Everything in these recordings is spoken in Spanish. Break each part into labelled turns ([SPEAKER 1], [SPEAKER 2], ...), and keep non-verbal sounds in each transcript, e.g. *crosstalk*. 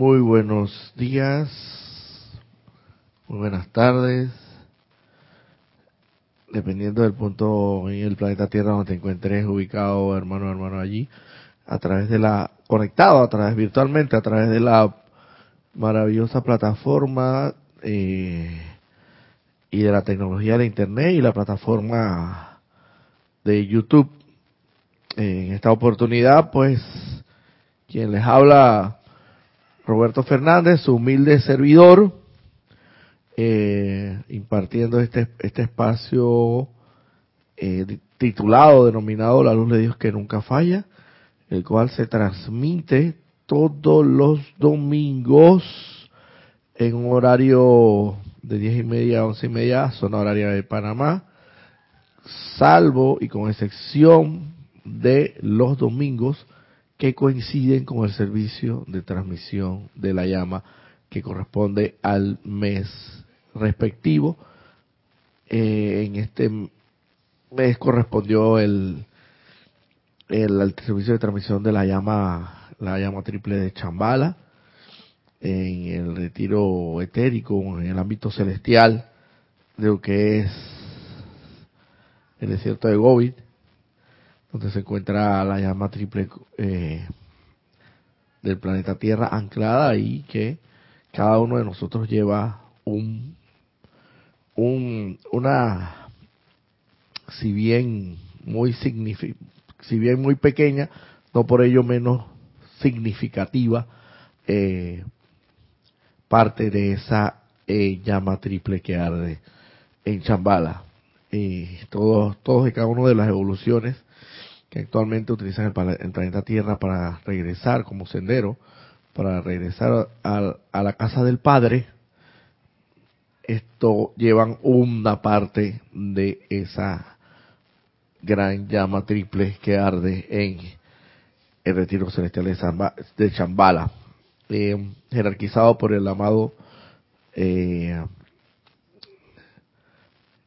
[SPEAKER 1] Muy buenos días, muy buenas tardes, dependiendo del punto en el planeta Tierra donde te encuentres ubicado, hermano, hermano, allí, a través de la, conectado a través virtualmente, a través de la maravillosa plataforma eh, y de la tecnología de Internet y la plataforma de YouTube. En esta oportunidad, pues, quien les habla, Roberto Fernández, su humilde servidor, eh, impartiendo este, este espacio eh, titulado, denominado La Luz de Dios que nunca falla, el cual se transmite todos los domingos en un horario de diez y media a once y media, zona horaria de Panamá, salvo y con excepción de los domingos que coinciden con el servicio de transmisión de la llama que corresponde al mes respectivo. Eh, en este mes correspondió el, el, servicio de transmisión de la llama, la llama triple de Chambala, en el retiro etérico, en el ámbito celestial de lo que es el desierto de Gobi, donde se encuentra la llama triple eh, del planeta Tierra anclada y que cada uno de nosotros lleva un, un una si bien muy si bien muy pequeña no por ello menos significativa eh, parte de esa eh, llama triple que arde en Chambala y todos todos y cada una de las evoluciones que actualmente utilizan el, planeta Tierra para regresar como sendero, para regresar a, a la casa del Padre, esto llevan una parte de esa gran llama triple que arde en el retiro celestial de, Chambala, eh, jerarquizado por el amado eh,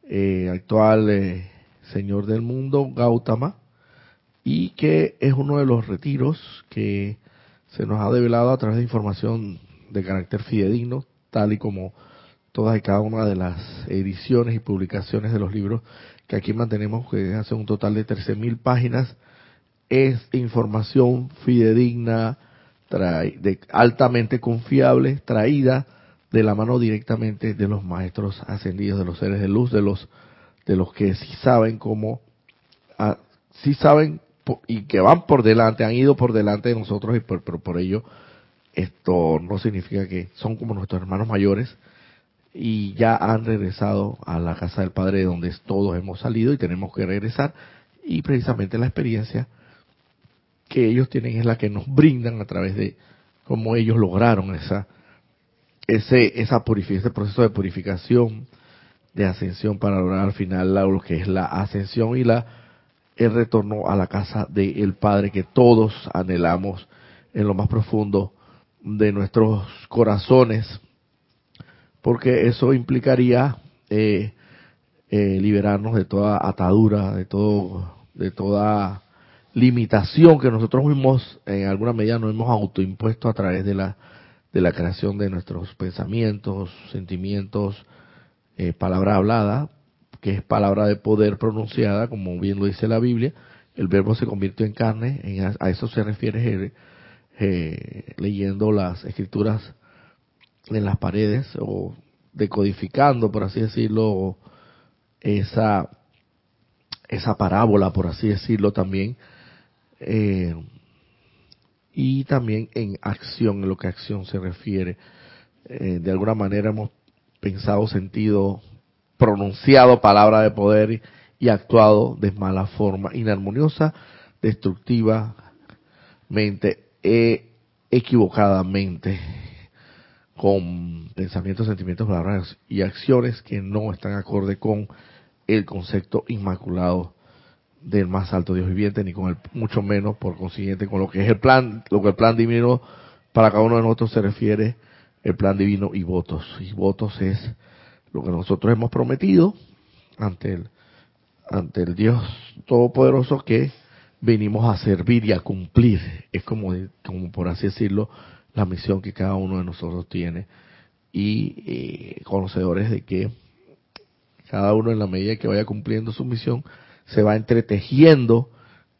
[SPEAKER 1] eh, actual Señor del mundo, Gautama, y que es uno de los retiros que se nos ha develado a través de información de carácter fidedigno, tal y como todas y cada una de las ediciones y publicaciones de los libros que aquí mantenemos, que hace un total de 13.000 páginas, es información fidedigna, de, altamente confiable, traída de la mano directamente de los maestros ascendidos, de los seres de luz, de los de los que sí saben cómo, ah, sí saben y que van por delante, han ido por delante de nosotros, y por, pero por ello esto no significa que son como nuestros hermanos mayores y ya han regresado a la casa del Padre de donde todos hemos salido y tenemos que regresar. Y precisamente la experiencia que ellos tienen es la que nos brindan a través de cómo ellos lograron esa ese esa ese proceso de purificación de ascensión para lograr al final lo que es la ascensión y la el retorno a la casa del Padre que todos anhelamos en lo más profundo de nuestros corazones, porque eso implicaría eh, eh, liberarnos de toda atadura, de todo, de toda limitación que nosotros mismos en alguna medida nos hemos autoimpuesto a través de la de la creación de nuestros pensamientos, sentimientos, eh, palabra hablada, que es palabra de poder pronunciada, como bien lo dice la Biblia, el verbo se convirtió en carne, a eso se refiere eh, leyendo las escrituras en las paredes o decodificando, por así decirlo, esa, esa parábola, por así decirlo también, eh, y también en acción, en lo que acción se refiere. Eh, de alguna manera hemos pensado, sentido, pronunciado palabra de poder y actuado de mala forma, inarmoniosa, destructivamente e equivocadamente, con pensamientos, sentimientos, palabras y acciones que no están acorde con el concepto inmaculado del más alto Dios viviente, ni con el, mucho menos, por consiguiente, con lo que es el plan, lo que el plan divino para cada uno de nosotros se refiere, el plan divino y votos. Y votos es lo que nosotros hemos prometido ante el, ante el Dios Todopoderoso que venimos a servir y a cumplir. Es como, como por así decirlo, la misión que cada uno de nosotros tiene. Y eh, conocedores de que cada uno en la medida que vaya cumpliendo su misión se va entretejiendo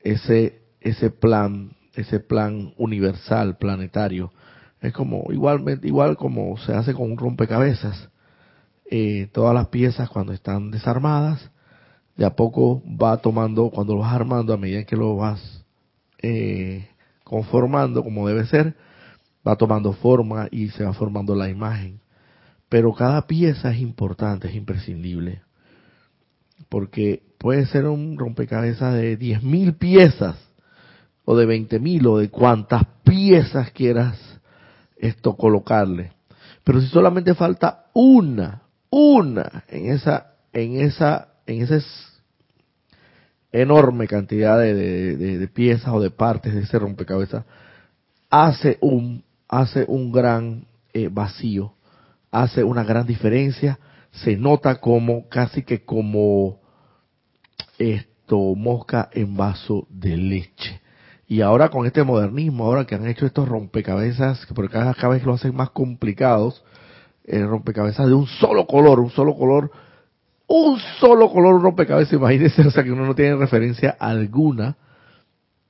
[SPEAKER 1] ese ese plan ese plan universal planetario. Es como igualmente igual como se hace con un rompecabezas eh, todas las piezas cuando están desarmadas de a poco va tomando cuando lo vas armando a medida que lo vas eh, conformando como debe ser va tomando forma y se va formando la imagen pero cada pieza es importante es imprescindible porque puede ser un rompecabezas de 10.000 piezas o de 20.000 o de cuantas piezas quieras esto colocarle. Pero si solamente falta una, una en esa, en esa, en esa enorme cantidad de, piezas o de partes de ese rompecabezas, hace un, hace un gran eh, vacío, hace una gran diferencia, se nota como, casi que como esto, mosca en vaso de leche. Y ahora con este modernismo, ahora que han hecho estos rompecabezas, que por cada, vez lo hacen más complicados, eh, rompecabezas de un solo color, un solo color, un solo color rompecabezas, imagínense, o sea que uno no tiene referencia alguna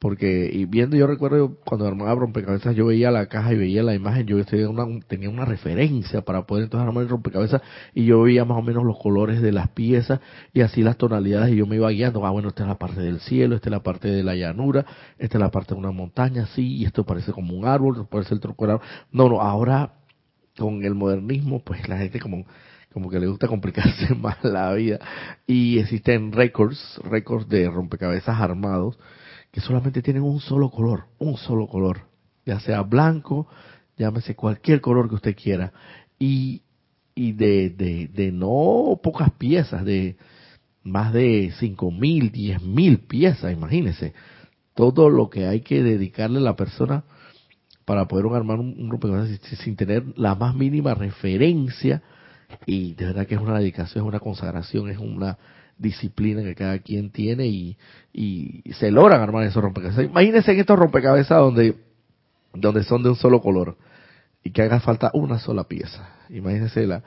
[SPEAKER 1] porque y viendo yo recuerdo cuando armaba rompecabezas yo veía la caja y veía la imagen yo tenía una, tenía una referencia para poder entonces armar el rompecabezas y yo veía más o menos los colores de las piezas y así las tonalidades y yo me iba guiando ah bueno esta es la parte del cielo esta es la parte de la llanura esta es la parte de una montaña sí y esto parece como un árbol parece el tronco árbol. No no ahora con el modernismo pues la gente como como que le gusta complicarse *laughs* más la vida. Y existen récords récords de rompecabezas armados que solamente tienen un solo color, un solo color, ya sea blanco, llámese cualquier color que usted quiera, y, y de, de, de no pocas piezas, de más de cinco mil, diez mil piezas, imagínese, todo lo que hay que dedicarle a la persona para poder armar un, un sin tener la más mínima referencia, y de verdad que es una dedicación, es una consagración, es una disciplina que cada quien tiene y, y se logran armar esos rompecabezas. Imagínense en estos rompecabezas donde, donde son de un solo color y que haga falta una sola pieza. Imagínense la,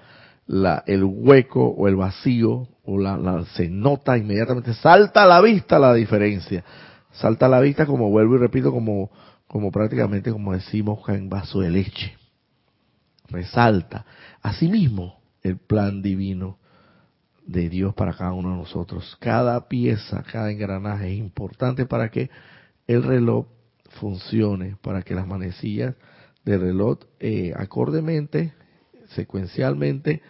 [SPEAKER 1] la, el hueco o el vacío o la, la, se nota inmediatamente, salta a la vista la diferencia. Salta a la vista como vuelvo y repito, como, como prácticamente como decimos en vaso de leche. Resalta. Asimismo, el plan divino de Dios para cada uno de nosotros. Cada pieza, cada engranaje es importante para que el reloj funcione, para que las manecillas del reloj eh, acordemente, secuencialmente,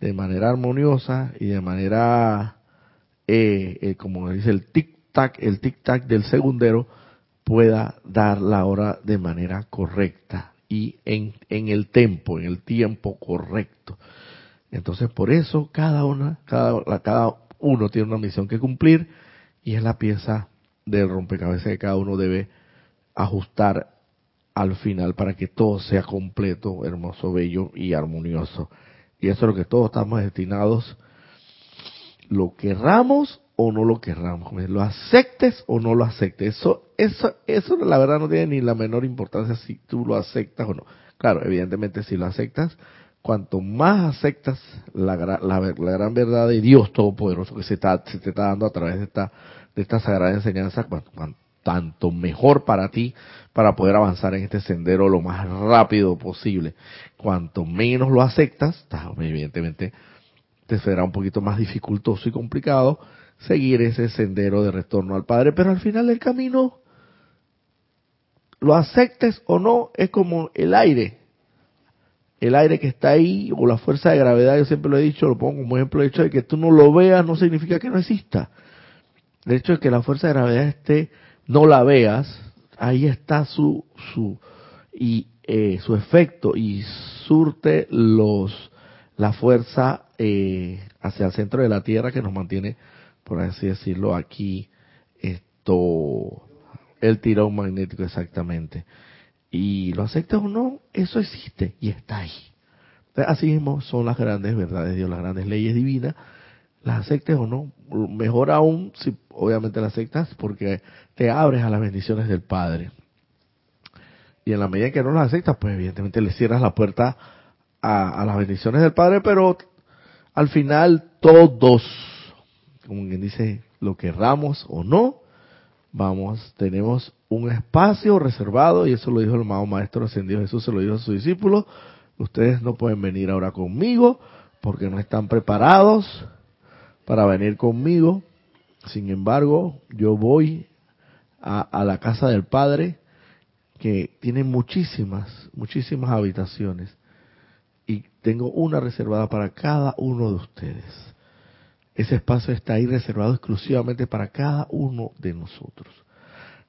[SPEAKER 1] de manera armoniosa y de manera, eh, eh, como dice el tic-tac, el tic-tac del segundero, pueda dar la hora de manera correcta y en, en el tiempo, en el tiempo correcto. Entonces, por eso cada una, cada, cada uno tiene una misión que cumplir y es la pieza del rompecabezas que cada uno debe ajustar al final para que todo sea completo, hermoso, bello y armonioso. Y eso es lo que todos estamos destinados, lo querramos o no lo querramos, lo aceptes o no lo aceptes. Eso, eso, eso la verdad no tiene ni la menor importancia si tú lo aceptas o no. Claro, evidentemente si lo aceptas, cuanto más aceptas la, gran verdad de Dios Todopoderoso que se, está, se te está dando a través de esta, de esta sagrada enseñanza, tanto mejor para ti para poder avanzar en este sendero lo más rápido posible. Cuanto menos lo aceptas, evidentemente te será un poquito más dificultoso y complicado seguir ese sendero de retorno al Padre, pero al final del camino, lo aceptes o no, es como el aire el aire que está ahí o la fuerza de gravedad, yo siempre lo he dicho, lo pongo como ejemplo, el hecho de que tú no lo veas no significa que no exista. El hecho de que la fuerza de gravedad esté, no la veas, ahí está su, su, y, eh, su efecto y surte los, la fuerza eh, hacia el centro de la Tierra que nos mantiene, por así decirlo, aquí, esto, el tirón magnético exactamente. Y lo aceptas o no, eso existe y está ahí. Así mismo son las grandes verdades de Dios, las grandes leyes divinas. Las aceptes o no, mejor aún si obviamente las aceptas porque te abres a las bendiciones del Padre. Y en la medida que no las aceptas, pues evidentemente le cierras la puerta a, las bendiciones del Padre, pero al final todos, como quien dice, lo querramos o no, vamos, tenemos un espacio reservado, y eso lo dijo el amado Maestro Ascendido Jesús, se lo dijo a sus discípulos, ustedes no pueden venir ahora conmigo porque no están preparados para venir conmigo, sin embargo, yo voy a, a la casa del Padre, que tiene muchísimas, muchísimas habitaciones, y tengo una reservada para cada uno de ustedes. Ese espacio está ahí reservado exclusivamente para cada uno de nosotros.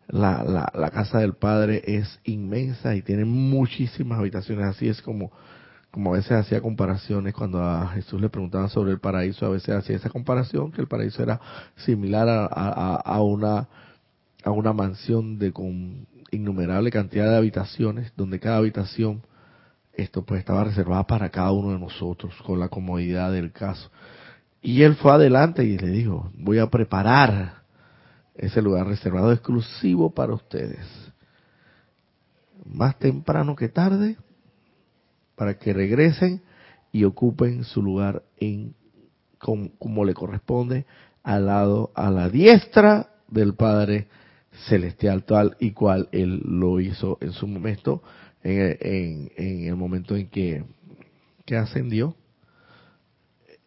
[SPEAKER 1] La, la, la, casa del Padre es inmensa y tiene muchísimas habitaciones. Así es como, como a veces hacía comparaciones cuando a Jesús le preguntaban sobre el paraíso, a veces hacía esa comparación, que el paraíso era similar a, una, a una mansión de con innumerable cantidad de habitaciones, donde cada habitación esto pues estaba reservada para cada uno de nosotros, con la comodidad del caso. Y él fue adelante y le dijo, voy a preparar ese lugar reservado exclusivo para ustedes. Más temprano que tarde, para que regresen y ocupen su lugar en como, le corresponde al lado a la diestra del Padre celestial tal y cual él lo hizo en su momento en, en el momento en que, que ascendió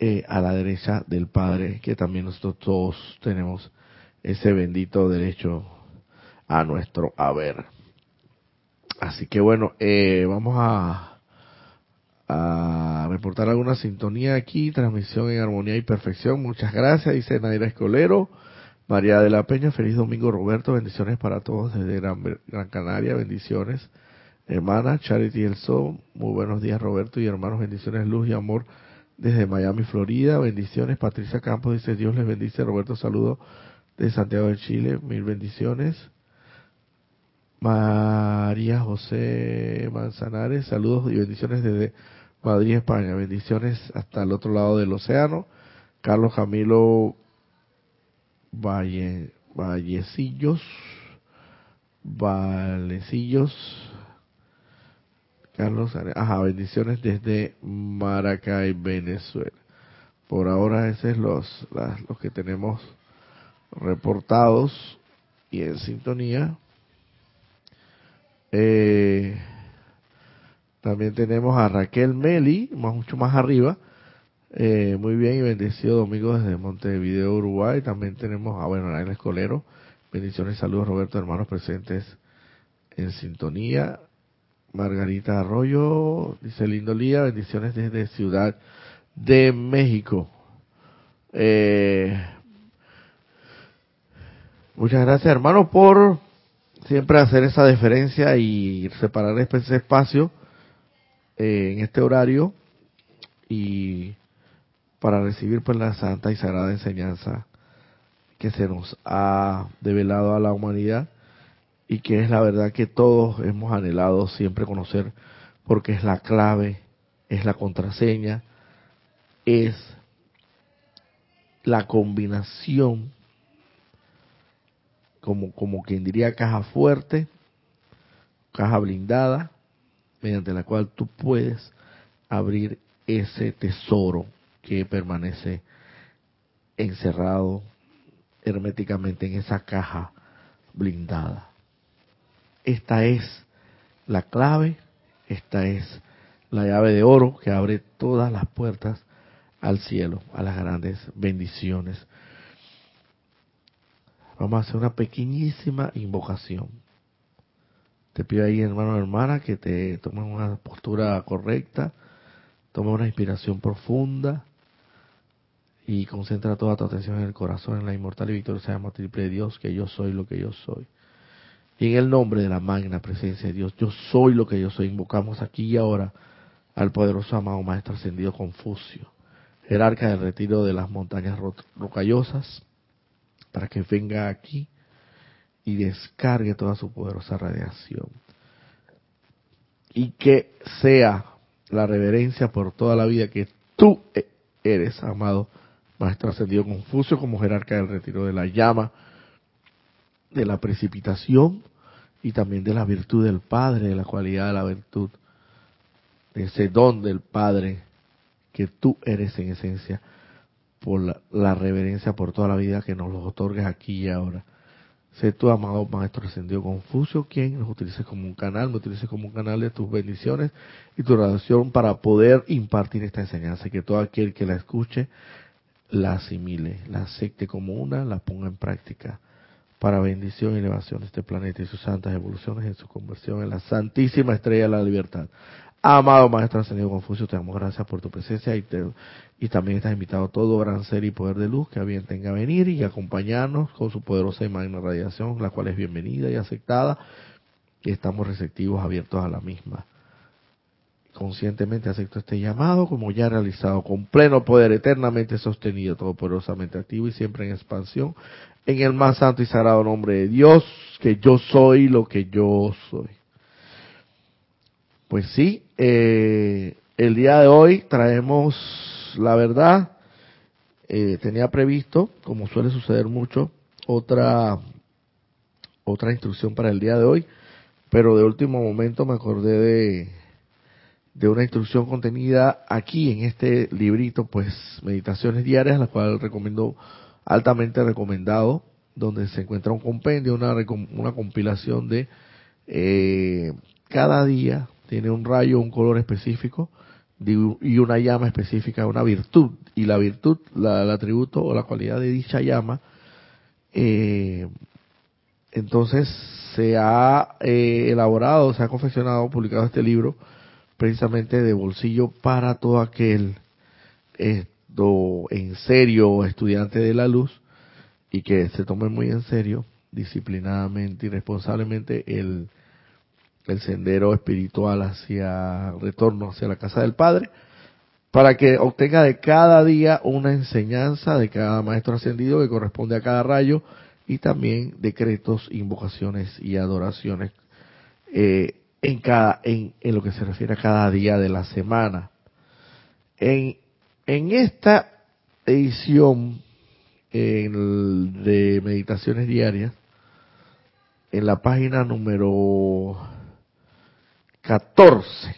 [SPEAKER 1] eh, a la derecha del Padre, que también nosotros todos tenemos ese bendito derecho a nuestro haber. Así que bueno, eh, vamos a, a reportar alguna sintonía aquí, transmisión en armonía y perfección. Muchas gracias, dice Naira Escolero. María de la Peña, feliz domingo Roberto, bendiciones para todos desde Gran, Gran Canaria, bendiciones. Hermana Charity El Sol, muy buenos días Roberto y hermanos, bendiciones, luz y amor desde Miami, Florida. Bendiciones. Patricia Campos dice, Dios les bendice. Roberto, saludo de Santiago de Chile. Mil bendiciones. María José Manzanares, saludos y bendiciones desde Madrid, España. Bendiciones hasta el otro lado del océano. Carlos Camilo Valle, Vallecillos, Valecillos, Carlos, ajá, bendiciones desde Maracay, Venezuela. Por ahora, ese es los, los que tenemos reportados y en sintonía. Eh, también tenemos a Raquel Meli, más, mucho más arriba. Eh, muy bien y bendecido domingo desde Montevideo, Uruguay. También tenemos a, bueno, el Escolero. Bendiciones y saludos, Roberto, hermanos presentes en sintonía. Margarita Arroyo, dice lindo día, bendiciones desde Ciudad de México. Eh, muchas gracias hermano por siempre hacer esa deferencia y separar ese espacio eh, en este horario y para recibir pues la santa y sagrada enseñanza que se nos ha develado a la humanidad y que es la verdad que todos hemos anhelado siempre conocer porque es la clave, es la contraseña, es la combinación, como, como quien diría caja fuerte, caja blindada, mediante la cual tú puedes abrir ese tesoro que permanece encerrado herméticamente en esa caja blindada. Esta es la clave, esta es la llave de oro que abre todas las puertas al cielo, a las grandes bendiciones. Vamos a hacer una pequeñísima invocación. Te pido ahí, hermano o hermana, que te tomes una postura correcta, toma una inspiración profunda y concentra toda tu atención en el corazón, en la inmortal y victoriosa llama triple de Dios, que yo soy lo que yo soy. Y en el nombre de la magna presencia de Dios, yo soy lo que yo soy. Invocamos aquí y ahora al poderoso amado Maestro Ascendido Confucio, jerarca del retiro de las montañas rocallosas, para que venga aquí y descargue toda su poderosa radiación. Y que sea la reverencia por toda la vida que tú eres, amado Maestro Ascendido Confucio, como jerarca del retiro de la llama, de la precipitación y también de la virtud del Padre, de la cualidad de la virtud, de ese don del Padre que tú eres en esencia, por la, reverencia por toda la vida que nos los otorgues aquí y ahora. Sé tu amado Maestro Ascendido Confucio quien nos utilice como un canal, me utilice como un canal de tus bendiciones y tu radiación para poder impartir esta enseñanza que todo aquel que la escuche la asimile, la acepte como una, la ponga en práctica para bendición y elevación de este planeta y sus santas evoluciones en su conversión en la santísima estrella de la libertad. Amado Maestro Ascendido Confucio, te damos gracias por tu presencia y, te, y también estás invitado a todo gran ser y poder de luz que a bien tenga venir y acompañarnos con su poderosa y magna radiación, la cual es bienvenida y aceptada y estamos receptivos, abiertos a la misma. Conscientemente acepto este llamado como ya realizado, con pleno poder, eternamente sostenido, todopoderosamente activo y siempre en expansión, en el más santo y sagrado nombre de Dios, que yo soy lo que yo soy. Pues sí, eh, el día de hoy traemos la verdad. Eh, tenía previsto, como suele suceder mucho, otra otra instrucción para el día de hoy, pero de último momento me acordé de, de una instrucción contenida aquí en este librito, pues Meditaciones Diarias, la cual recomiendo altamente recomendado, donde se encuentra un compendio, una, una compilación de eh, cada día tiene un rayo, un color específico y una llama específica, una virtud. Y la virtud, la, el atributo o la cualidad de dicha llama, eh, entonces se ha eh, elaborado, se ha confeccionado, publicado este libro precisamente de bolsillo para todo aquel esto, en serio estudiante de la luz y que se tome muy en serio, disciplinadamente y responsablemente el sendero espiritual hacia retorno hacia la casa del Padre, para que obtenga de cada día una enseñanza de cada maestro ascendido que corresponde a cada rayo y también decretos, invocaciones y adoraciones eh, en cada en, en, lo que se refiere a cada día de la semana. En, en esta edición de meditaciones diarias, en la página número 14.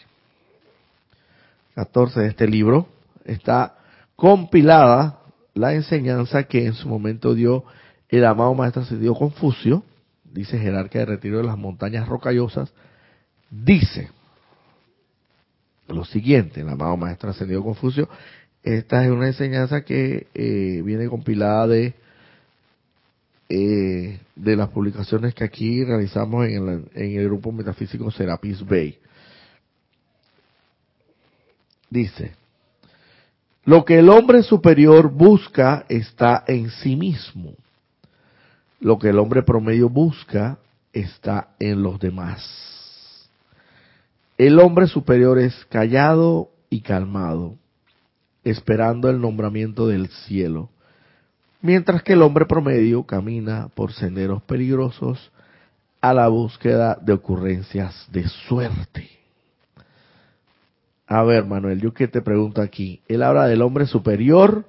[SPEAKER 1] 14 de este libro está compilada la enseñanza que en su momento dio el amado maestro ascendido Confucio, dice jerarca de retiro de las montañas rocallosas, dice lo siguiente, el amado maestro ascendido Confucio, esta es una enseñanza que eh, viene compilada de eh, de las publicaciones que aquí realizamos en el, en el grupo metafísico Serapis Bay. Dice, lo que el hombre superior busca está en sí mismo. Lo que el hombre promedio busca está en los demás. El hombre superior es callado y calmado, esperando el nombramiento del cielo mientras que el hombre promedio camina por senderos peligrosos a la búsqueda de ocurrencias de suerte. A ver, Manuel, yo que te pregunto aquí, él habla del hombre superior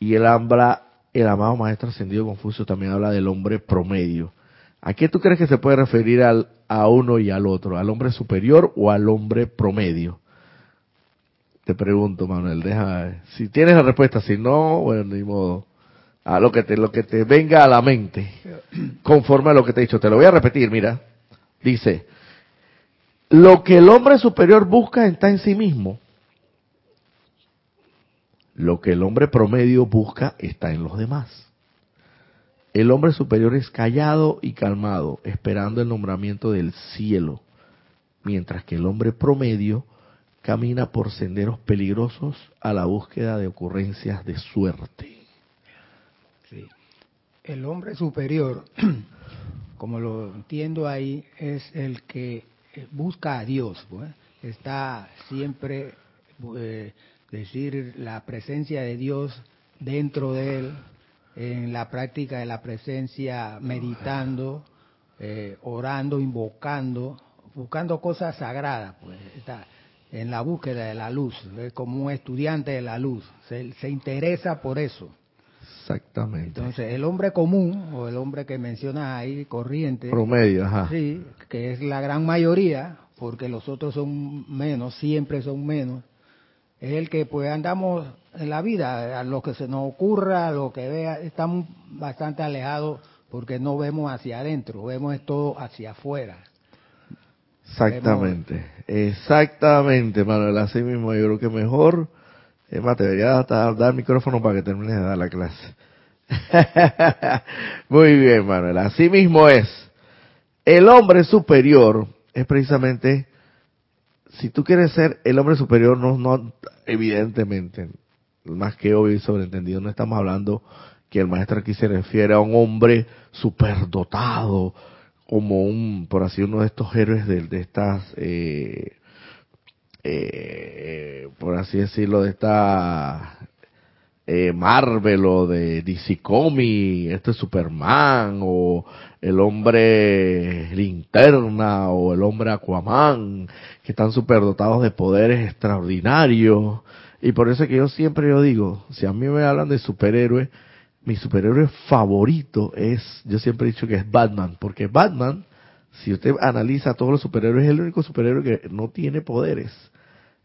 [SPEAKER 1] y él habla, el amado maestro ascendido Confucio también habla del hombre promedio. ¿A qué tú crees que se puede referir al, a uno y al otro? ¿Al hombre superior o al hombre promedio? Te pregunto, Manuel, deja, si tienes la respuesta, si no, bueno, ni modo a lo que te lo que te venga a la mente conforme a lo que te he dicho te lo voy a repetir mira dice lo que el hombre superior busca está en sí mismo lo que el hombre promedio busca está en los demás el hombre superior es callado y calmado esperando el nombramiento del cielo mientras que el hombre promedio camina por senderos peligrosos a la búsqueda de ocurrencias de suerte.
[SPEAKER 2] El hombre superior, *clears throat* como lo entiendo ahí, es el que eh, busca a Dios, está siempre, eh, decir, la presencia de Dios dentro de él, en la práctica de la presencia, meditando, eh, orando, invocando, buscando cosas sagradas, pues está en la búsqueda de la luz, es como un estudiante de la luz, se interesa por eso
[SPEAKER 1] Exactamente.
[SPEAKER 2] Entonces, el hombre común, o el hombre que menciona ahí, corriente,
[SPEAKER 1] Promedio, ajá.
[SPEAKER 2] sí, que es la gran mayoría, porque los otros son menos, siempre son menos, es el que pues andamos en la vida, a lo que se nos ocurra, a lo que vea, estamos bastante alejados porque no vemos hacia adentro, vemos todo hacia afuera.
[SPEAKER 1] Exactamente, exactamente, Manuel. Así mismo, yo creo que mejor, es te debería hasta dar el micrófono para que termines de dar la clase. *laughs* Muy bien, Manuel. Así mismo es. El hombre superior es precisamente, si tú quieres ser el hombre superior, no, no, evidentemente, más que obvio y sobreentendido, no estamos hablando que el maestro aquí se refiere a un hombre superdotado, como un, por así uno de estos héroes de, estas, eh, eh, por así decirlo, de esta eh, Marvel o de DC Comics, este Superman o el hombre linterna o el hombre Aquaman, que están superdotados de poderes extraordinarios. Y por eso es que yo siempre yo digo, si a mí me hablan de superhéroes, mi superhéroe favorito es, yo siempre he dicho que es Batman, porque Batman, si usted analiza todos los superhéroes, es el único superhéroe que no tiene poderes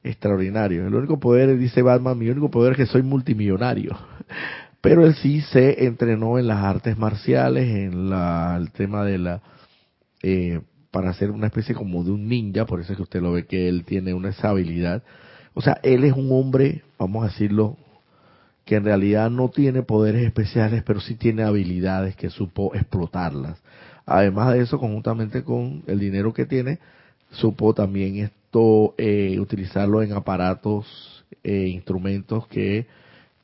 [SPEAKER 1] extraordinarios. El único poder, dice Batman, mi único poder es que soy multimillonario. *laughs* Pero él sí se entrenó en las artes marciales, en la, el tema de la, eh, para ser una especie como de un ninja, por eso es que usted lo ve que él tiene una esa habilidad. O sea, él es un hombre, vamos a decirlo, que en realidad no tiene poderes especiales, pero sí tiene habilidades que supo explotarlas. Además de eso, conjuntamente con el dinero que tiene, supo también esto eh, utilizarlo en aparatos e instrumentos que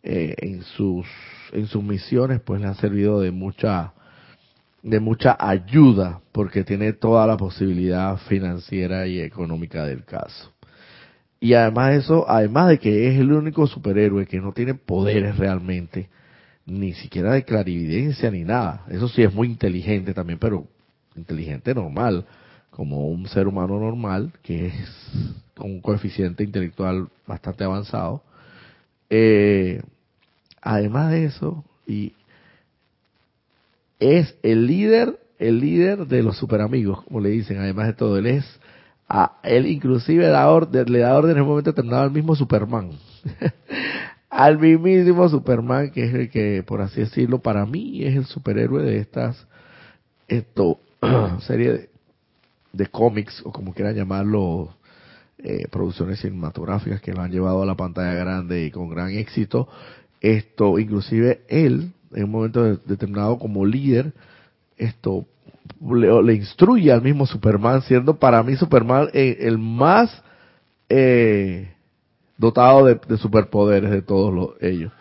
[SPEAKER 1] eh, en sus en sus misiones pues le han servido de mucha de mucha ayuda porque tiene toda la posibilidad financiera y económica del caso. Y además de eso, además de que es el único superhéroe que no tiene poderes realmente, ni siquiera de clarividencia ni nada. Eso sí es muy inteligente también, pero inteligente normal, como un ser humano normal, que es con un coeficiente intelectual bastante avanzado. Eh, además de eso, y es el líder, el líder de los superamigos, como le dicen, además de todo, él es a él inclusive da orden, le da orden en un momento determinado al mismo Superman. *laughs* al mismísimo Superman, que es el que, por así decirlo, para mí es el superhéroe de estas esto *clears throat* serie de, cómics, o como quieran llamarlo, eh, producciones cinematográficas que lo han llevado a la pantalla grande y con gran éxito. Esto, inclusive él, en un momento determinado como líder, esto le, le, instruye al mismo Superman, siendo para mí Superman eh, el más eh, dotado de, de, superpoderes de todos los, ellos.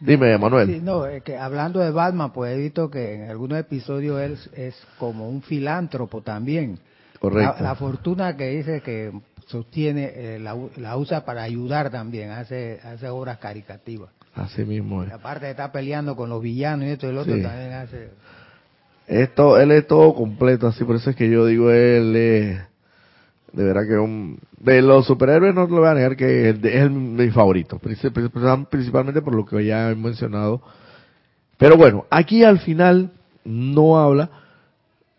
[SPEAKER 1] Dime, Manuel.
[SPEAKER 2] Sí, no, es que hablando de Batman, pues he visto que en algunos episodios él es como un filántropo también.
[SPEAKER 1] Correcto.
[SPEAKER 2] La, la fortuna que dice que sostiene, eh, la, la, usa para ayudar también, hace, hace obras caricativas.
[SPEAKER 1] Así mismo es.
[SPEAKER 2] Y aparte de estar peleando con los villanos y esto y el otro, sí. también hace
[SPEAKER 1] esto, él es todo completo, así por eso es que yo digo él es, de verdad que un, de los superhéroes no lo voy a negar que es, es mi favorito, principalmente por lo que ya he mencionado. Pero bueno, aquí al final no habla,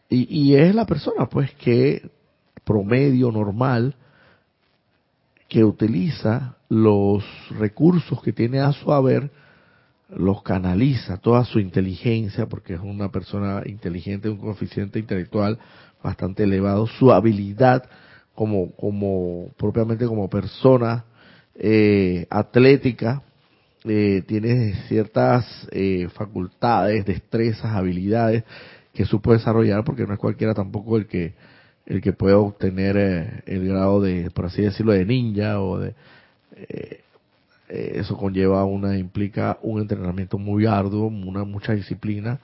[SPEAKER 1] y es la persona pues que promedio normal, que utiliza los recursos que tiene a su haber, los canaliza, toda su inteligencia, porque es una persona inteligente, un coeficiente intelectual bastante elevado, su habilidad como, como propiamente como persona eh, atlética, eh, tiene ciertas eh, facultades, destrezas, habilidades que supo desarrollar, porque no es cualquiera tampoco el que el que pueda obtener eh, el grado de, por así decirlo, de ninja o de eh, eso conlleva una implica un entrenamiento muy arduo, una mucha disciplina,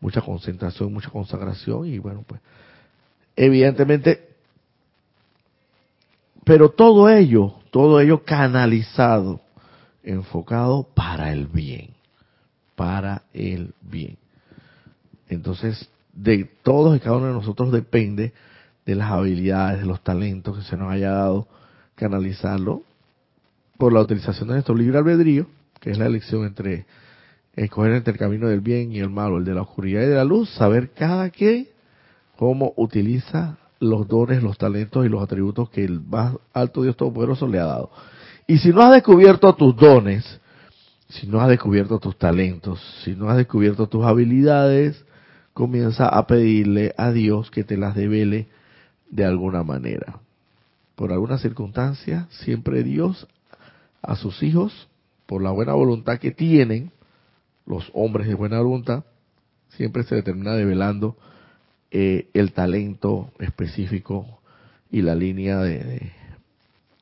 [SPEAKER 1] mucha concentración, mucha consagración y bueno, pues evidentemente pero todo ello, todo ello canalizado, enfocado para el bien, para el bien. Entonces, de todos y cada uno de nosotros depende de las habilidades, de los talentos que se nos haya dado, canalizarlo por la utilización de nuestro libre albedrío, que es la elección entre escoger entre el camino del bien y el malo, el de la oscuridad y de la luz, saber cada quien cómo utiliza los dones, los talentos y los atributos que el más alto Dios Todopoderoso le ha dado. Y si no has descubierto tus dones, si no has descubierto tus talentos, si no has descubierto tus habilidades, comienza a pedirle a Dios que te las devele de alguna manera. Por alguna circunstancia, siempre Dios a sus hijos, por la buena voluntad que tienen, los hombres de buena voluntad, siempre se determina develando eh, el talento específico y la línea de,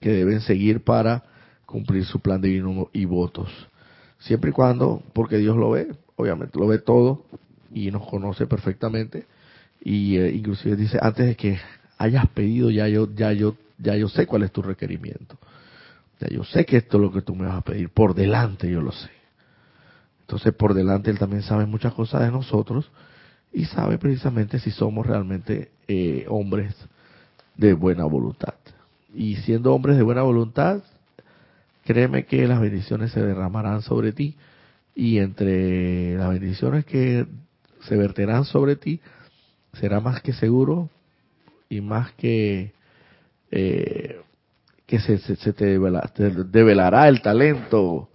[SPEAKER 1] que deben seguir para cumplir su plan divino y votos. Siempre y cuando, porque Dios lo ve, obviamente lo ve todo y nos conoce perfectamente y eh, inclusive dice antes de que hayas pedido ya yo ya yo ya yo sé cuál es tu requerimiento. Ya yo sé que esto es lo que tú me vas a pedir, por delante yo lo sé. Entonces por delante él también sabe muchas cosas de nosotros y sabe precisamente si somos realmente eh, hombres de buena voluntad. Y siendo hombres de buena voluntad, créeme que las bendiciones se derramarán sobre ti y entre las bendiciones que se verterán sobre ti, será más que seguro y más que eh, que se, se, te, develará el talento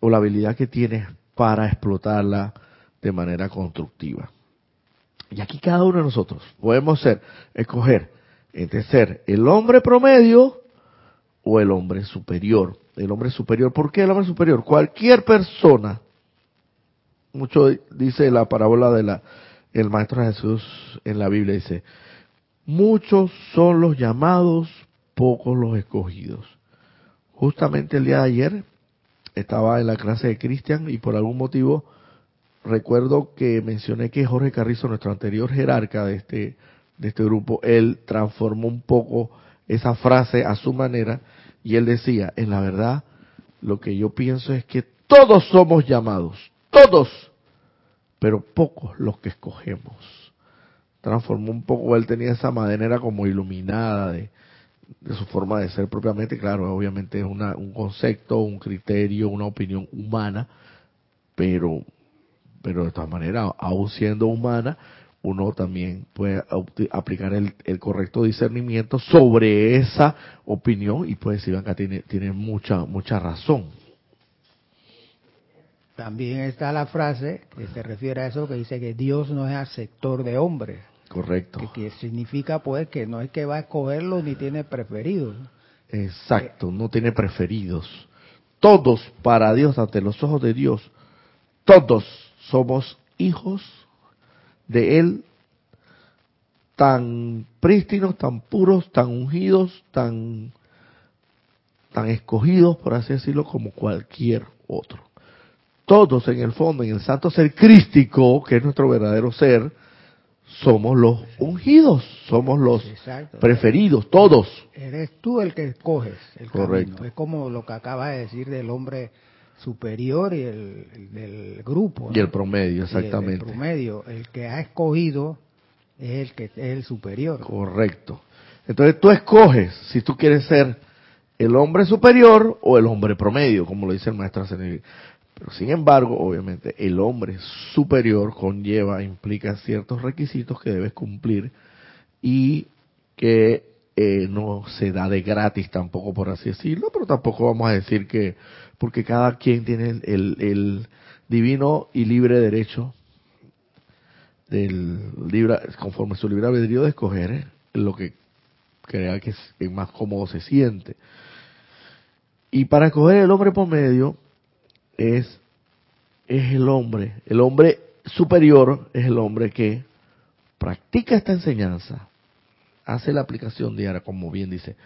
[SPEAKER 1] o la habilidad que tienes para explotarla de manera constructiva. Y aquí cada uno de nosotros podemos ser, escoger entre ser el hombre promedio o el hombre superior. El hombre superior, ¿por qué el hombre superior? Cualquier persona, mucho dice la parábola de la el maestro Jesús en la Biblia dice, muchos son los llamados, pocos los escogidos. Justamente el día de ayer estaba en la clase de Cristian y por algún motivo recuerdo que mencioné que Jorge Carrizo, nuestro anterior jerarca de este, de este grupo, él transformó un poco esa frase a su manera y él decía, en la verdad, lo que yo pienso es que todos somos llamados, todos, pero pocos los que escogemos. Transformó un poco, él tenía esa manera como iluminada de, de su forma de ser propiamente, claro, obviamente es una, un concepto, un criterio, una opinión humana, pero pero de todas maneras, aún siendo humana, uno también puede aplicar el, correcto discernimiento sobre esa opinión y puede decir, acá tiene, tiene mucha, mucha razón.
[SPEAKER 2] También está la frase que se refiere a eso que dice que Dios no es aceptor de hombres.
[SPEAKER 1] Correcto.
[SPEAKER 2] Que, significa pues que no es que va a escogerlo ni tiene preferidos.
[SPEAKER 1] Exacto, no tiene preferidos. Todos para Dios, ante los ojos de Dios, todos somos hijos de Él tan prístinos, tan puros, tan ungidos, tan, tan escogidos, por así decirlo, como cualquier otro. Todos en el fondo, en el santo ser crístico, que es nuestro verdadero ser, somos los ungidos, somos los preferidos, todos.
[SPEAKER 2] Eres tú el que escoges el Correcto. Es como lo que acaba de decir del hombre superior y el, del grupo.
[SPEAKER 1] Y el promedio, exactamente.
[SPEAKER 2] El, promedio, el que ha escogido es el que es el superior.
[SPEAKER 1] Correcto. Entonces tú escoges si tú quieres ser el hombre superior o el hombre promedio, como lo dice el maestro Pero sin embargo, obviamente, el hombre superior conlleva, implica ciertos requisitos que debes cumplir y que eh, no se da de gratis tampoco, por así decirlo, pero tampoco vamos a decir que porque cada quien tiene el, divino y libre derecho del libre, conforme su libre albedrío de escoger ¿eh? lo que crea que es, más cómodo se siente. Y para escoger el hombre por medio es, es el hombre, el hombre superior es el hombre que practica esta enseñanza, hace la aplicación diaria, como bien dice,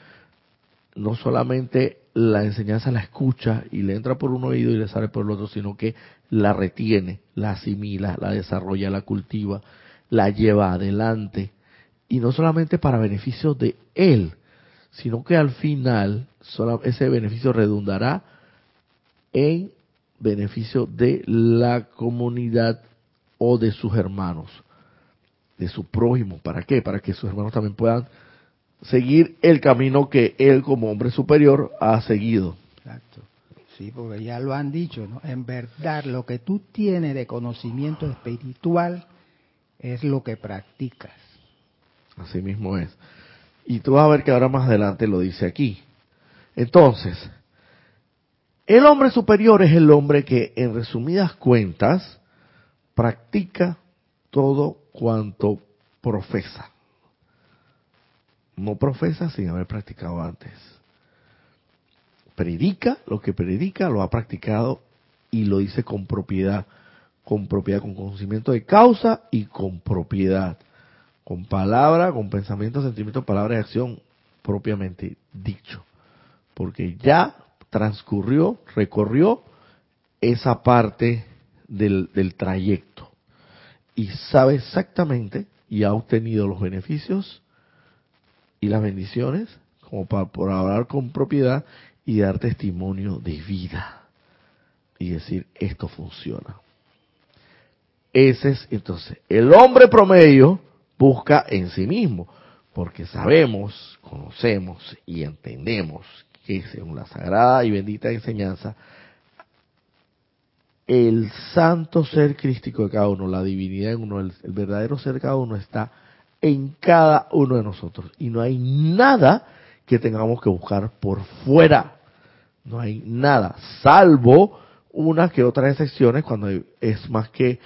[SPEAKER 1] no solamente la enseñanza la escucha y le entra por un oído y le sale por el otro, sino que la retiene, la asimila, la desarrolla, la cultiva, la lleva adelante. Y no solamente para beneficio de él, sino que al final ese beneficio redundará en beneficio de la comunidad o de sus hermanos, de su prójimo. ¿Para qué? Para que sus hermanos también puedan seguir el camino que él como hombre superior ha seguido.
[SPEAKER 2] Exacto. sí, porque ya lo han dicho, ¿no? En verdad, lo que tú tienes de conocimiento espiritual es lo que practicas.
[SPEAKER 1] Así mismo es. Y tú vas a ver que ahora más adelante lo dice aquí. Entonces, el hombre superior es el hombre que, en resumidas cuentas, practica todo cuanto profesa. No profesa sin haber practicado antes. Predica lo que predica, lo ha practicado y lo dice con propiedad, con propiedad, con conocimiento de causa y con propiedad, con palabra, con pensamiento, sentimiento, palabra y acción propiamente dicho. Porque ya transcurrió, recorrió esa parte del, del trayecto y sabe exactamente y ha obtenido los beneficios y las bendiciones como para por hablar con propiedad y dar testimonio de vida y decir esto funciona. Ese es entonces el hombre promedio busca en sí mismo porque sabemos, conocemos y entendemos que según la sagrada y bendita enseñanza el santo ser crístico de cada uno, la divinidad en uno, el, verdadero ser de cada uno está en cada uno de nosotros. Y no hay nada que tengamos que buscar por fuera. No hay nada, salvo unas que otras excepciones cuando es más que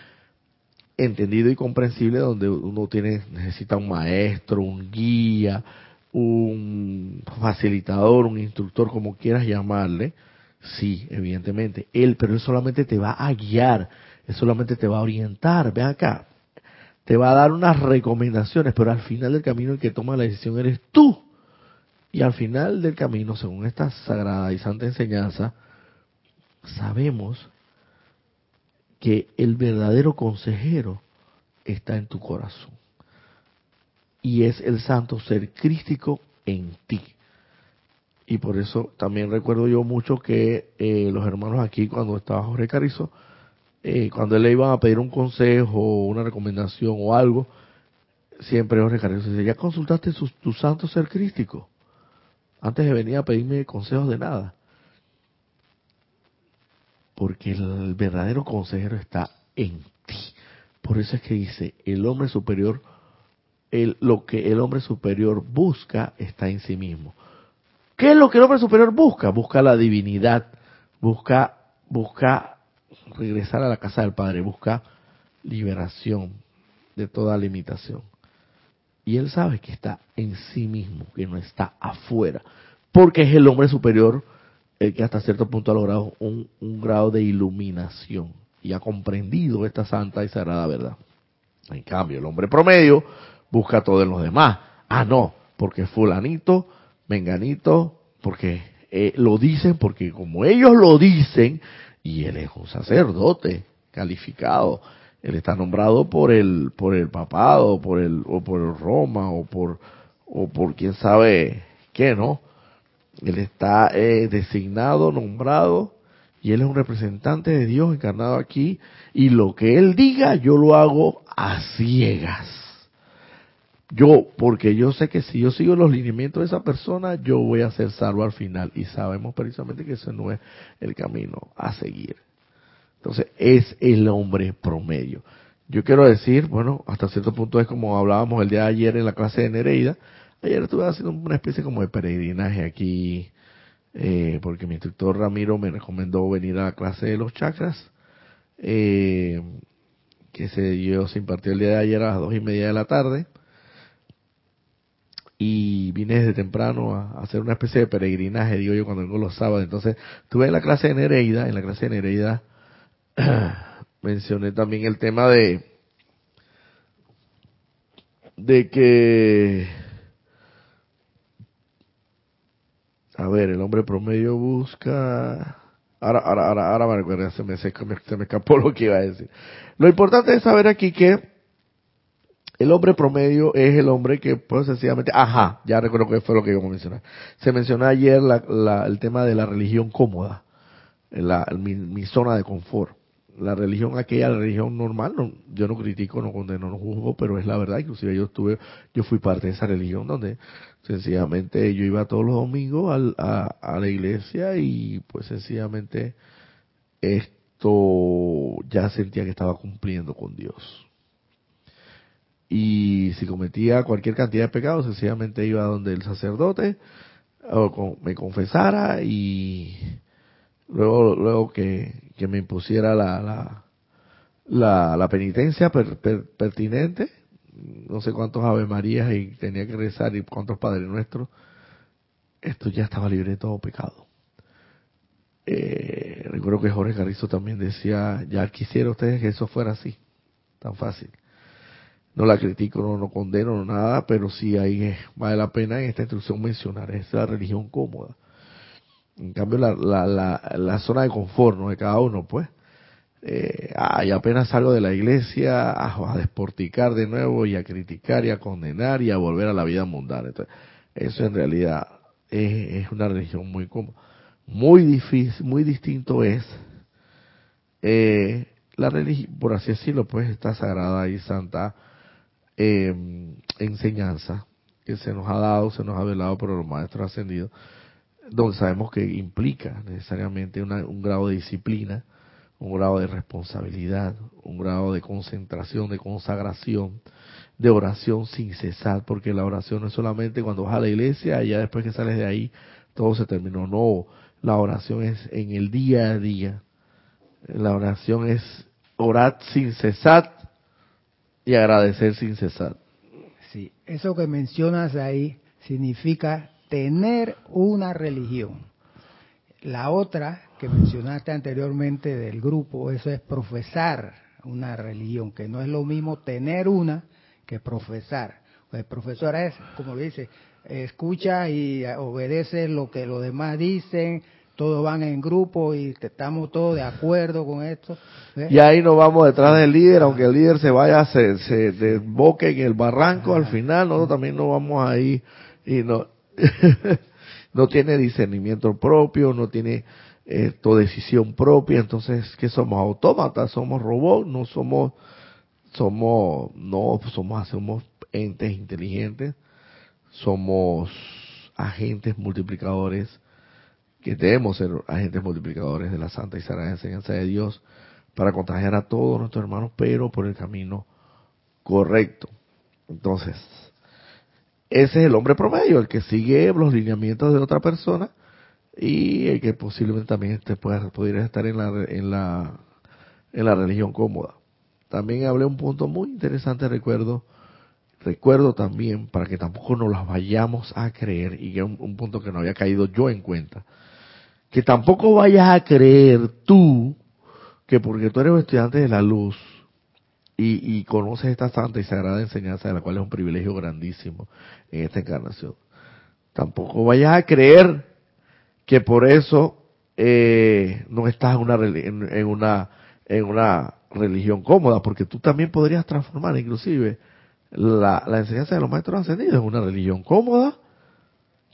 [SPEAKER 1] entendido y comprensible donde uno tiene necesita un maestro, un guía, un facilitador, un instructor, como quieras llamarle, Sí, evidentemente. Él, pero él solamente te va a guiar, él solamente te va a orientar. Ve acá, te va a dar unas recomendaciones, pero al final del camino el que toma la decisión eres tú. Y al final del camino, según esta sagrada y santa enseñanza, sabemos que el verdadero consejero está en tu corazón. Y es el santo ser crístico en ti. Y por eso también recuerdo yo mucho que eh, los hermanos aquí, cuando estaba Jorge Carizo, eh, cuando le iban a pedir un consejo, una recomendación o algo, siempre Jorge Carizo decía, ¿ya consultaste su, tu santo ser crístico? Antes de venir a pedirme consejos de nada. Porque el verdadero consejero está en ti. Por eso es que dice, el hombre superior, lo que el hombre superior busca está en sí mismo. ¿Qué es lo que el hombre superior busca? Busca la divinidad, busca, busca regresar a la casa del Padre, busca liberación de toda limitación. Y él sabe que está en sí mismo, que no está afuera, porque es el hombre superior el que hasta cierto punto ha logrado un grado de iluminación y ha comprendido esta santa y sagrada verdad. En cambio, el hombre promedio busca todo en los demás. Ah, no, porque fulanito menganito, porque eh, lo dicen, porque como ellos lo dicen, y él es un sacerdote calificado, él está nombrado por el, por el papado, por el, o por Roma, o por, o por quién sabe qué, ¿no? Él está eh, designado, nombrado, y él es un representante de Dios encarnado aquí, y lo que él diga, yo lo hago a ciegas yo, porque yo sé que si yo sigo los lineamientos de esa persona, yo voy a ser salvo al final. Y sabemos precisamente que ese no es el camino a seguir. Entonces, es el hombre promedio. Yo quiero decir, bueno, hasta cierto punto es como hablábamos el día de ayer en la clase de Nereida. Ayer estuve haciendo una especie como de peregrinaje aquí, eh, porque mi instructor Ramiro me recomendó venir a la clase de los chakras, eh, que se dio, se impartió el día de ayer a las dos y media de la tarde y vine desde temprano a, hacer una especie de peregrinaje, digo yo, cuando vengo los sábados. Entonces, tuve la clase de Nereida, en la clase de Nereida *clears throat* mencioné también el tema de de que a ver, el hombre promedio busca ahora ahora ahora, ahora se me, se me escapó *laughs* lo que iba a decir. Lo importante es saber aquí que el hombre promedio es el hombre que, pues sencillamente, ajá, ya recuerdo que fue lo que iba a mencionar. Se mencionó ayer la, el tema de la religión cómoda, la, mi, zona de confort. la religión aquella, la religión normal, no, yo no critico, no condeno, no juzgo, pero es la verdad, inclusive yo estuve, yo fui parte de esa religión donde sencillamente yo iba todos los domingos al, a la iglesia y pues sencillamente esto ya sentía que estaba cumpliendo con Dios. Y si cometía cualquier cantidad de pecados, sencillamente iba donde el sacerdote o me confesara y luego luego que, que me impusiera la, la, la, la penitencia per, per, pertinente, no sé cuántos Ave Marías y tenía que rezar y cuántos Padres Nuestros, esto ya estaba libre de todo pecado. Eh, recuerdo que Jorge Carrizo también decía, ya quisiera ustedes que eso fuera así, tan fácil. No la critico, no, no condeno, no nada, pero sí ahí vale la pena en esta instrucción mencionar, es la religión cómoda. En cambio, la, la, la, la zona de confort ¿no? de cada uno, pues, eh, apenas salgo de la iglesia a, desporticar de nuevo y a criticar y a condenar y a volver a la vida mundana. Entonces, eso en realidad es, es una religión muy cómoda. Muy difícil, muy distinto es eh, la religión, por así decirlo, pues esta sagrada y santa eh, enseñanza que se nos ha dado, se nos ha velado por los maestros ascendidos, donde sabemos que implica necesariamente una, un grado de disciplina, un grado de responsabilidad, un grado de concentración, de consagración, de oración sin cesar, porque la oración no es solamente cuando vas a la iglesia y ya después que sales de ahí todo se terminó, no, la oración es en el día a día, la oración es orar sin cesar y agradecer sin cesar.
[SPEAKER 2] Sí, eso que mencionas ahí significa tener una religión. La otra que mencionaste anteriormente del grupo, eso es profesar una religión, que no es lo mismo tener una que profesar. El profesor es, como dice, escucha y obedece lo que los demás dicen, todos van en grupo y estamos todos de acuerdo con esto.
[SPEAKER 1] ¿ves? Y ahí nos vamos detrás del líder, aunque el líder se vaya, se, se desboque en el barranco, al final nosotros también nos vamos ahí y no, *laughs* no tiene discernimiento propio, no tiene esto decisión propia, entonces que somos autómatas, somos robots, no somos somos no somos somos entes inteligentes, somos agentes multiplicadores que debemos ser agentes multiplicadores de la santa y sagrada enseñanza de Dios para contagiar a todos nuestros hermanos, pero por el camino correcto. Entonces, ese es el hombre promedio, el que sigue los lineamientos de otra persona y el que posiblemente también este pueda, estar en la, en la, en la religión cómoda. También hablé un punto muy interesante, recuerdo, recuerdo también, para que tampoco nos las vayamos a creer, y que es un, un punto que no había caído yo en cuenta, que tampoco vayas a creer tú que porque tú eres estudiante de la luz y, conoces esta santa y sagrada enseñanza de la cual es un privilegio grandísimo en esta encarnación, tampoco vayas a creer que por eso eh, no estás en una, en, una en una religión cómoda, porque tú también podrías transformar inclusive la, la enseñanza de los maestros ascendidos en una religión cómoda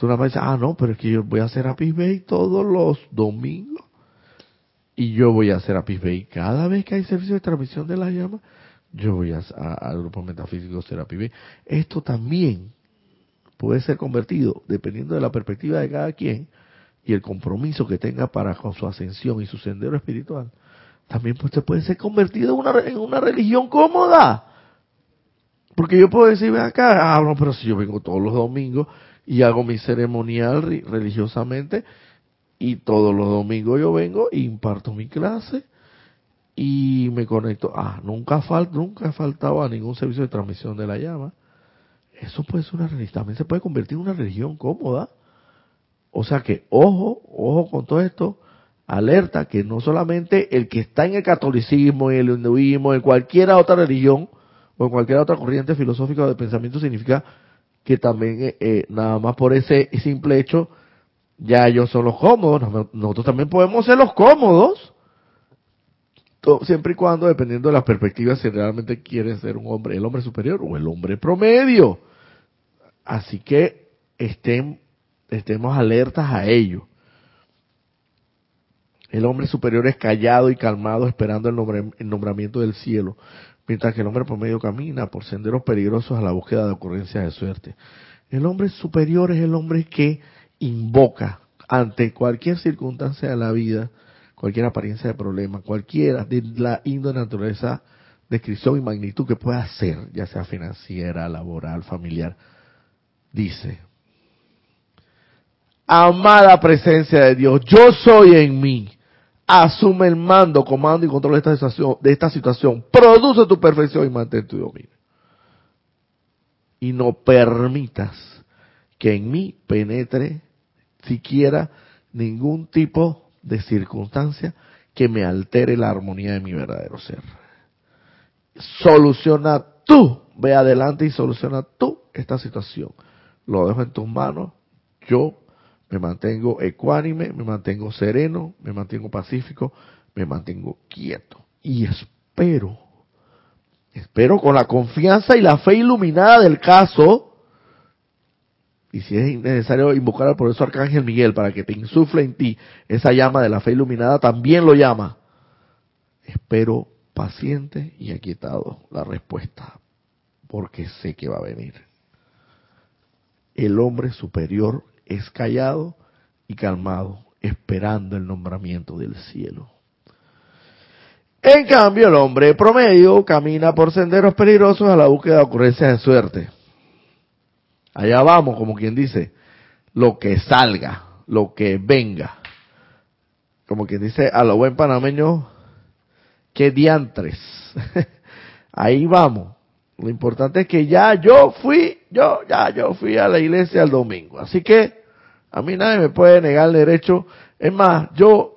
[SPEAKER 1] Tú nada más ah, no, pero es que yo voy a hacer a Bay todos los domingos. Y yo voy a hacer a Bay cada vez que hay servicio de transmisión de la llama. Yo voy a, al grupo metafísico Serapis Bay. Esto también puede ser convertido, dependiendo de la perspectiva de cada quien y el compromiso que tenga para con su ascensión y su sendero espiritual. También pues, puede ser convertido en una, en una religión cómoda. Porque yo puedo decir, acá, ah, no, pero si yo vengo todos los domingos, y hago mi ceremonial religiosamente y todos los domingos yo vengo e imparto mi clase y me conecto. Ah, nunca falta, nunca faltaba ningún servicio de transmisión de la llama. Eso puede ser una religión, también se puede convertir en una religión cómoda. O sea que, ojo, ojo con todo esto, alerta que no solamente el que está en el catolicismo, en el hinduismo, en cualquier otra religión o en cualquier otra corriente filosófica o de pensamiento significa que también eh, eh, nada más por ese simple hecho ya ellos son los cómodos, nosotros también podemos ser los cómodos, siempre y cuando, dependiendo de las perspectivas, si realmente quiere ser un hombre, el hombre superior o el hombre promedio. Así que estén, estemos alertas a ello. El hombre superior es callado y calmado esperando el, el nombramiento del cielo, mientras que el hombre promedio camina por senderos peligrosos a la búsqueda de ocurrencias de suerte. El hombre superior es el hombre que invoca ante cualquier circunstancia de la vida, cualquier apariencia de problema, cualquiera de la índole naturaleza, descripción y magnitud que pueda ser, ya sea financiera, laboral, familiar, dice, amada presencia de Dios, yo soy en mí, asume el mando, comando y control de esta situación, esta situación. produce tu perfección y mantén tu dominio. Y no permitas que en mí penetre siquiera ningún tipo de circunstancia que me altere la armonía de mi verdadero ser. Soluciona tú, ve adelante y soluciona tú esta situación. Lo dejo en tus manos, yo me mantengo ecuánime, me mantengo sereno, me mantengo pacífico, me mantengo quieto. Y espero, espero con la confianza y la fe iluminada del caso, y si es necesario invocar al profesor Arcángel Miguel para que te insufle en ti esa llama de la fe iluminada, también lo llama. Espero paciente y aquietado la respuesta, porque sé que va a venir. El hombre superior es callado y calmado, esperando el nombramiento del cielo. En cambio, el hombre promedio camina por senderos peligrosos a la búsqueda de ocurrencias de suerte. Allá vamos, como quien dice, lo que salga, lo que venga. Como quien dice a lo buen panameño, que diantres. *laughs* Ahí vamos. Lo importante es que ya yo fui, yo, ya yo fui a la iglesia el domingo. Así que a mí nadie me puede negar el derecho. Es más, yo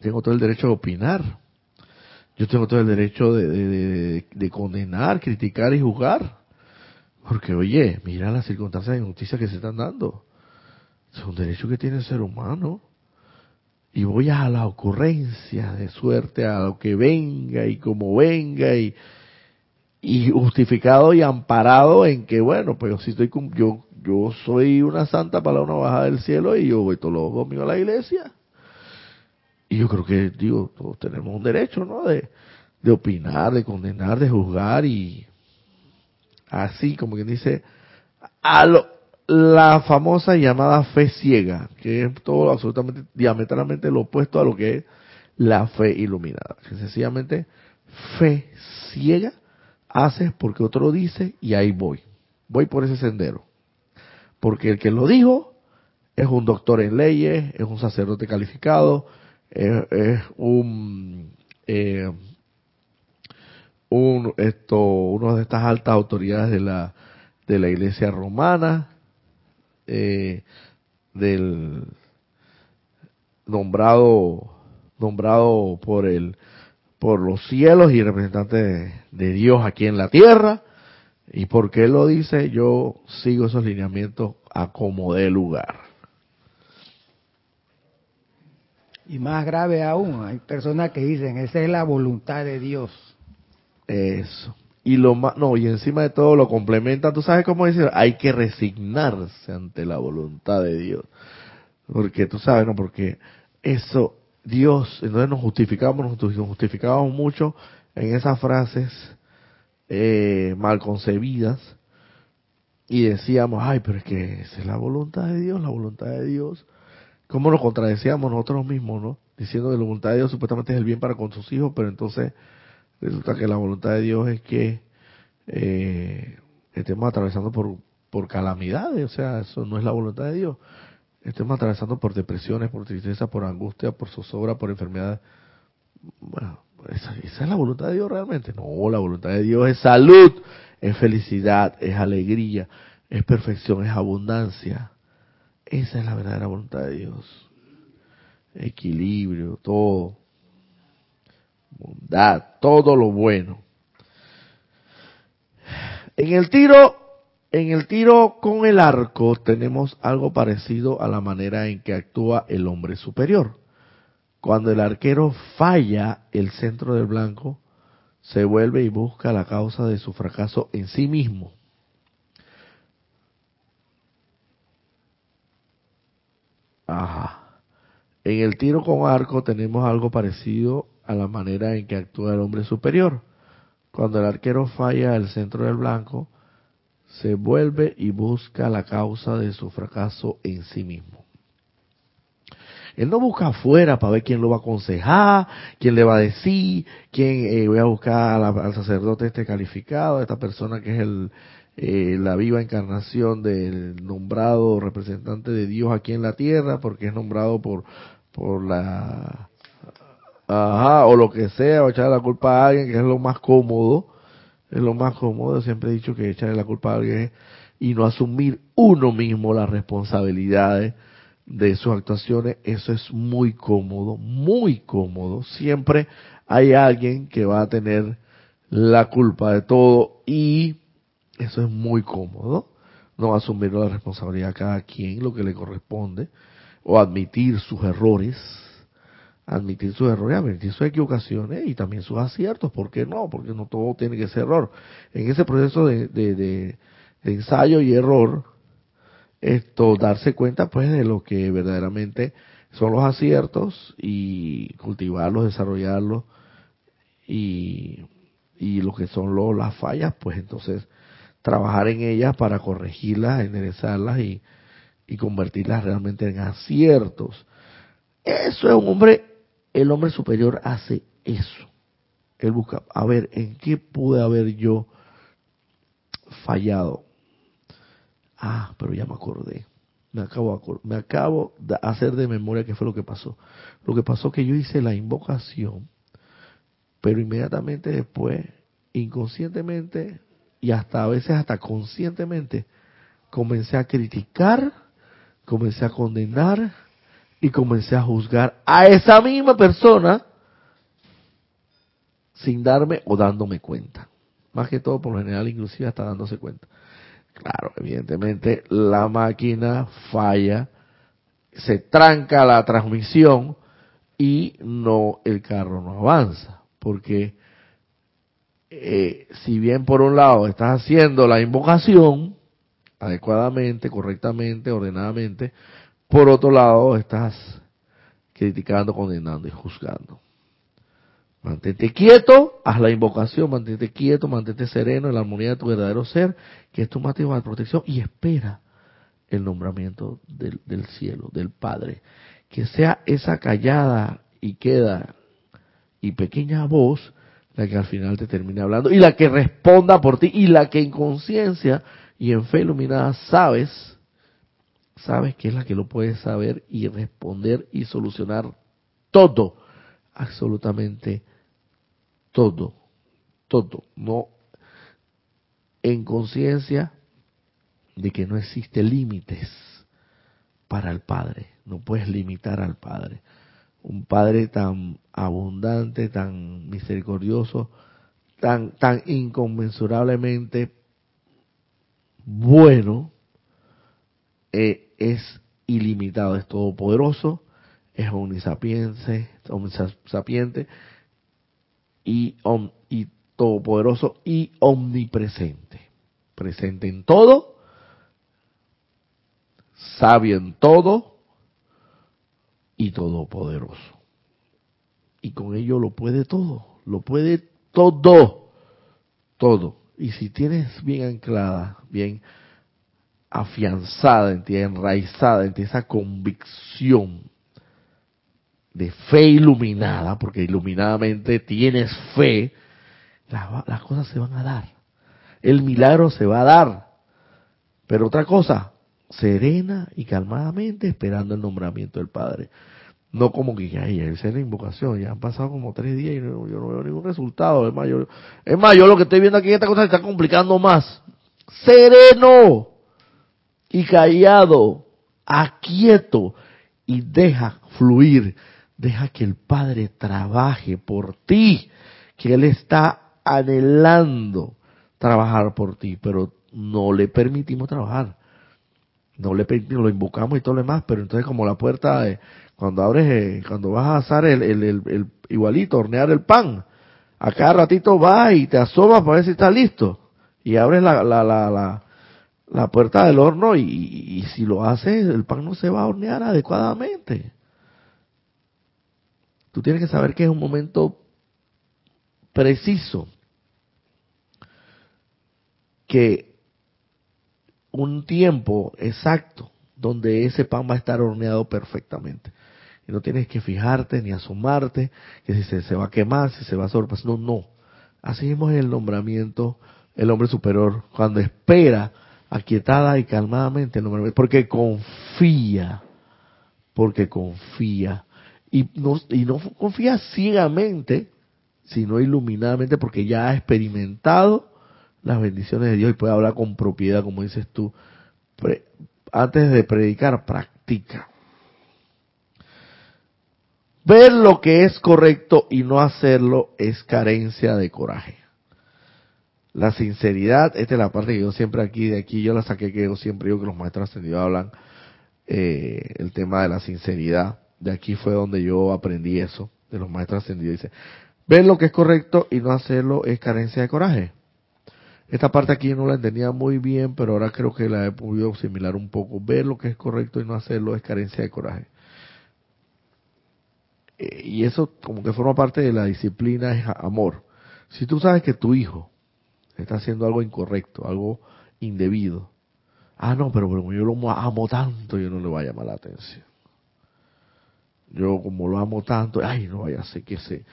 [SPEAKER 1] tengo todo el derecho de opinar. Yo tengo todo el derecho de, condenar, criticar y juzgar. Porque, oye, mira las circunstancias de injusticia que se están dando. Es un derecho que tiene el ser humano. Y voy a la ocurrencia de suerte, a lo que venga y como venga y, y justificado y amparado en que, bueno, pues si estoy, yo yo soy una santa para una bajada del cielo y yo voy todos los domingos a la iglesia. Y yo creo que, digo, todos tenemos un derecho, ¿no? De, de opinar, de condenar, de juzgar y así, como quien dice, a lo, la famosa llamada fe ciega, que es todo absolutamente, diametralmente lo opuesto a lo que es la fe iluminada. Que sencillamente, fe ciega haces porque otro dice y ahí voy. Voy por ese sendero porque el que lo dijo es un doctor en leyes, es un sacerdote calificado, es, un, eh, un esto, una de estas altas autoridades de la de la Iglesia romana, eh, del nombrado nombrado por el por los cielos y representante de Dios aquí en la tierra ¿Y por qué lo dice? Yo sigo esos lineamientos a como de lugar.
[SPEAKER 2] Y más grave aún, hay personas que dicen, esa es la voluntad de Dios.
[SPEAKER 1] Eso. Y lo más, no, y encima de todo lo complementa, tú sabes cómo decir, hay que resignarse ante la voluntad de Dios. Porque tú sabes, no, porque eso, Dios, entonces nos justificamos, nos justificamos mucho en esas frases eh, mal concebidas y decíamos, ay, pero es que esa es la voluntad de Dios, la voluntad de Dios. ¿Cómo nos contradecíamos nosotros mismos, no? Diciendo que la voluntad de Dios supuestamente es el bien para con sus hijos, pero entonces resulta que la voluntad de Dios es que eh, estemos atravesando por, por calamidades, o sea, eso no es la voluntad de Dios. Estemos atravesando por depresiones, por tristeza, por angustia, por zozobra, por enfermedades. Bueno, esa, es la voluntad de Dios realmente. No, la voluntad de Dios es salud, es felicidad, es alegría, es perfección, es abundancia. Esa es la verdadera voluntad de Dios. Equilibrio, todo. Bondad, todo lo bueno. En el tiro, en el tiro con el arco tenemos algo parecido a la manera en que actúa el hombre superior. Cuando el arquero falla el centro del blanco, se vuelve y busca la causa de su fracaso en sí mismo. Ajá. En el tiro con arco tenemos algo parecido a la manera en que actúa el hombre superior. Cuando el arquero falla el centro del blanco, se vuelve y busca la causa de su fracaso en sí mismo. Él no busca afuera para ver quién lo va a aconsejar, quién le va a decir, quién eh, voy a buscar al sacerdote este calificado, esta persona que es el, eh, la viva encarnación del nombrado representante de Dios aquí en la tierra, porque es nombrado por, por la, ajá, o lo que sea, o echarle la culpa a alguien, que es lo más cómodo, es lo más cómodo, siempre he dicho que echarle la culpa a alguien y no asumir uno mismo las responsabilidades de sus actuaciones, eso es muy cómodo, muy cómodo. Siempre hay alguien que va a tener la culpa de todo y eso es muy cómodo. No asumir la responsabilidad a cada quien, lo que le corresponde, o admitir sus errores, admitir sus errores, admitir sus equivocaciones y también sus aciertos. ¿Por qué no? Porque no todo tiene que ser error. En ese proceso de, de, de ensayo y error, esto darse cuenta pues de lo que verdaderamente son los aciertos y cultivarlos, desarrollarlos y, y lo que son los, las fallas, pues entonces trabajar en ellas para corregirlas, enderezarlas y, y convertirlas realmente en aciertos. Eso es un hombre, el hombre superior hace eso. Él busca, a ver, ¿en qué pude haber yo fallado? Ah, pero ya me acordé. Me acabo, me acabo de hacer de memoria qué fue lo que pasó. Lo que pasó que yo hice la invocación, pero inmediatamente después, inconscientemente y hasta a veces hasta conscientemente, comencé a criticar, comencé a condenar y comencé a juzgar a esa misma persona sin darme o dándome cuenta. Más que todo, por lo general, inclusive hasta dándose cuenta. Claro, evidentemente la máquina falla, se tranca la transmisión y no el carro no avanza, porque eh, si bien por un lado estás haciendo la invocación adecuadamente, correctamente, ordenadamente, por otro lado estás criticando, condenando y juzgando. Mantente quieto, haz la invocación, mantente quieto, mantente sereno en la armonía de tu verdadero ser, que es tu máxima protección, y espera el nombramiento del, del, cielo, del Padre. Que sea esa callada y queda y pequeña voz la que al final te termine hablando y la que responda por ti y la que en conciencia y en fe iluminada sabes, sabes que es la que lo puede saber y responder y solucionar todo, absolutamente todo, todo, no en conciencia de que no existe límites para el Padre, no puedes limitar al Padre. Un Padre tan abundante, tan misericordioso, tan, tan inconmensurablemente bueno, eh, es ilimitado, es todopoderoso, es omnisapiente, omnisapiente y, y todopoderoso y omnipresente. Presente en todo, sabio en todo y todopoderoso. Y con ello lo puede todo, lo puede todo, todo. Y si tienes bien anclada, bien afianzada en ti, enraizada en ti esa convicción de fe iluminada, porque iluminadamente tienes fe, las, cosas se van a dar. El milagro se va a dar. Pero otra cosa, serena y calmadamente esperando el nombramiento del Padre. No como que ya hice la invocación, ya han pasado como tres días y yo no veo ningún resultado. Es más, yo, es más, yo lo que estoy viendo aquí, esta cosa se está complicando más. Sereno y callado, aquieto y deja fluir Deja que el Padre trabaje por ti, que Él está anhelando trabajar por ti, pero no le permitimos trabajar. No le permitimos, lo invocamos y todo lo demás, pero entonces como la puerta, de, cuando abres, eh, cuando vas a asar el, el, igualito, hornear el pan, a cada ratito vas y te asomas para ver si está listo. Y abres la, la, la, la, la puerta del horno y, y, si lo haces, el pan no se va a hornear adecuadamente. Tú tienes que saber que es un momento preciso. Que un tiempo exacto donde ese pan va a estar horneado perfectamente. Y no tienes que fijarte ni asomarte, que si se, va a quemar, si se va a sobrepasar. No, no. Así es el nombramiento, el hombre superior, cuando espera aquietada y calmadamente el nombramiento, porque confía, porque confía. Y no, y no confía ciegamente, sino iluminadamente, porque ya ha experimentado las bendiciones de Dios y puede hablar con propiedad, como dices tú. antes de predicar, practica. Ver lo que es correcto y no hacerlo es carencia de coraje. La sinceridad, esta es la parte que yo siempre aquí, de aquí yo la saqué, que yo siempre digo que los maestros ascendidos hablan eh, el tema de la sinceridad. De aquí fue donde yo aprendí eso, de los maestros ascendidos. Dice, ver lo que es correcto y no hacerlo es carencia de coraje. Esta parte aquí no la entendía muy bien, pero ahora creo que la he podido asimilar un poco. Ver lo que es correcto y no hacerlo es carencia de coraje. Eh, y eso como que forma parte de la disciplina es amor. Si tú sabes que tu hijo está haciendo algo incorrecto, algo indebido, ah, no, pero como yo lo amo tanto, yo no le voy a llamar la atención. Yo como lo amo tanto, ay, no vaya a ser que se,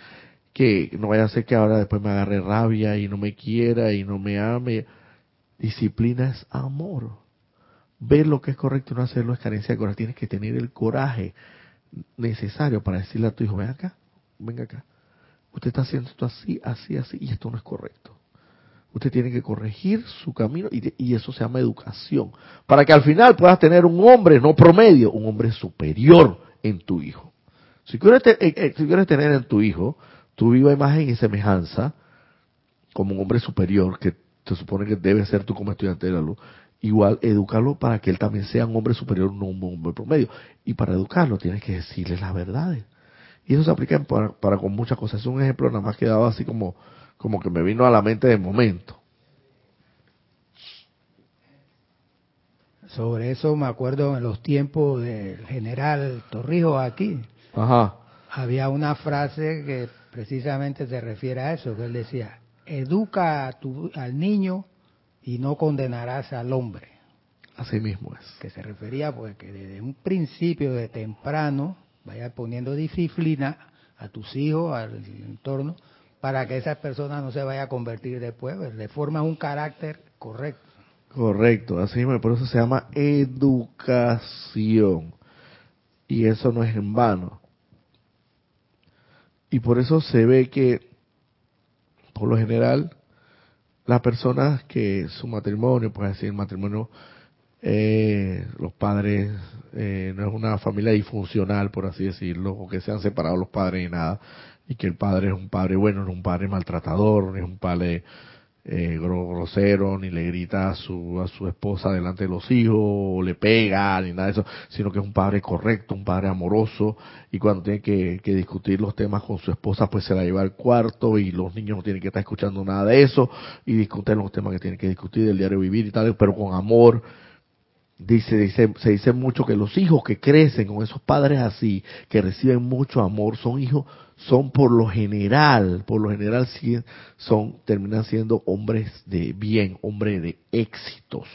[SPEAKER 1] que no vaya a ser que ahora después me agarre rabia y no me quiera y no me ame. Disciplina es amor. Ver lo que es correcto y no hacerlo es carencia de coraje. Tienes que tener el coraje necesario para decirle a tu hijo, ven acá, venga acá. Usted está haciendo esto así, así, así, y esto no es correcto. Usted tiene que corregir su camino y, eso se llama educación. Para que al final puedas tener un hombre, no promedio, un hombre superior en tu hijo. Si quieres, eh, eh, si quieres tener en tu hijo tu viva imagen y semejanza, como un hombre superior, que se supone que debe ser tú como estudiante de la luz, igual educarlo para que él también sea un hombre superior, no un hombre promedio. Y para educarlo tienes que decirle las verdades. Y eso se aplica para, con muchas cosas. Es un ejemplo nada más que dado así como, como que me vino a la mente de momento.
[SPEAKER 2] Sobre eso me acuerdo en los tiempos del general Torrijos aquí.
[SPEAKER 1] Ajá.
[SPEAKER 2] Había una frase que precisamente se refiere a eso, que él decía, educa a tu, al niño y no condenarás al hombre.
[SPEAKER 1] Así mismo es.
[SPEAKER 2] Que se refería pues que desde un principio de temprano vaya poniendo disciplina a tus hijos, al entorno, para que esa persona no se vaya a convertir después, pues, le forma un carácter correcto.
[SPEAKER 1] Correcto, así mismo, por eso se llama educación. Y eso no es en vano. Y por eso se ve que, por lo general, las personas que su matrimonio, pues decir, matrimonio, eh, los padres, eh, no es una familia disfuncional, por así decirlo, o que se han separado los padres y nada, y que el padre es un padre bueno, no es un padre maltratador, no es un padre eh, grosero, ni le grita a su, a su esposa delante de los hijos, o le pega, ni nada de eso, sino que es un padre correcto, un padre amoroso, y cuando tiene que, que, discutir los temas con su esposa, pues se la lleva al cuarto, y los niños no tienen que estar escuchando nada de eso, y discuten los temas que tienen que discutir del diario vivir y tal, pero con amor. Dice, se dice mucho que los hijos que crecen con esos padres así, que reciben mucho amor, son hijos, son por lo general, por lo general son, terminan siendo hombres de bien, hombres de éxitos,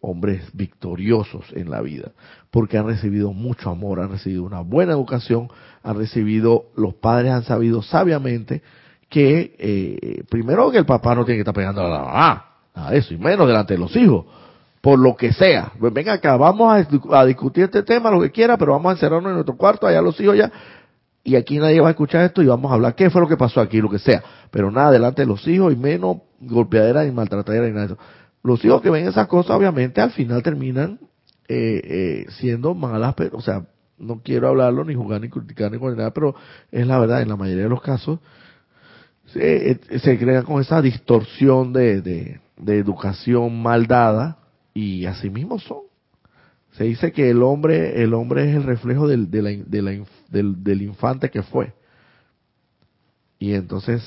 [SPEAKER 1] hombres victoriosos en la vida, porque han recibido mucho amor, han recibido una buena educación, han recibido, los padres han sabido sabiamente que, eh, primero que el papá no tiene que estar pegando a la mamá, de eso, y menos delante de los hijos, por lo que sea. Pues venga acá, vamos a, discutir este tema, lo que quiera, pero vamos a encerrarnos en nuestro cuarto, allá los hijos ya, y aquí nadie va a escuchar esto y vamos a hablar qué fue lo que pasó aquí, lo que sea. Pero nada delante de los hijos y menos golpeadera ni maltratadera ni nada de eso. Los hijos que ven esas cosas obviamente al final terminan eh, eh, siendo malas, o sea, no quiero hablarlo ni jugar ni criticar ni nada, pero es la verdad, en la mayoría de los casos se, eh, se crean con esa distorsión de, de educación mal dada y así mismo son. Se dice que el hombre, el hombre es el reflejo del, del, infante que fue. Y entonces,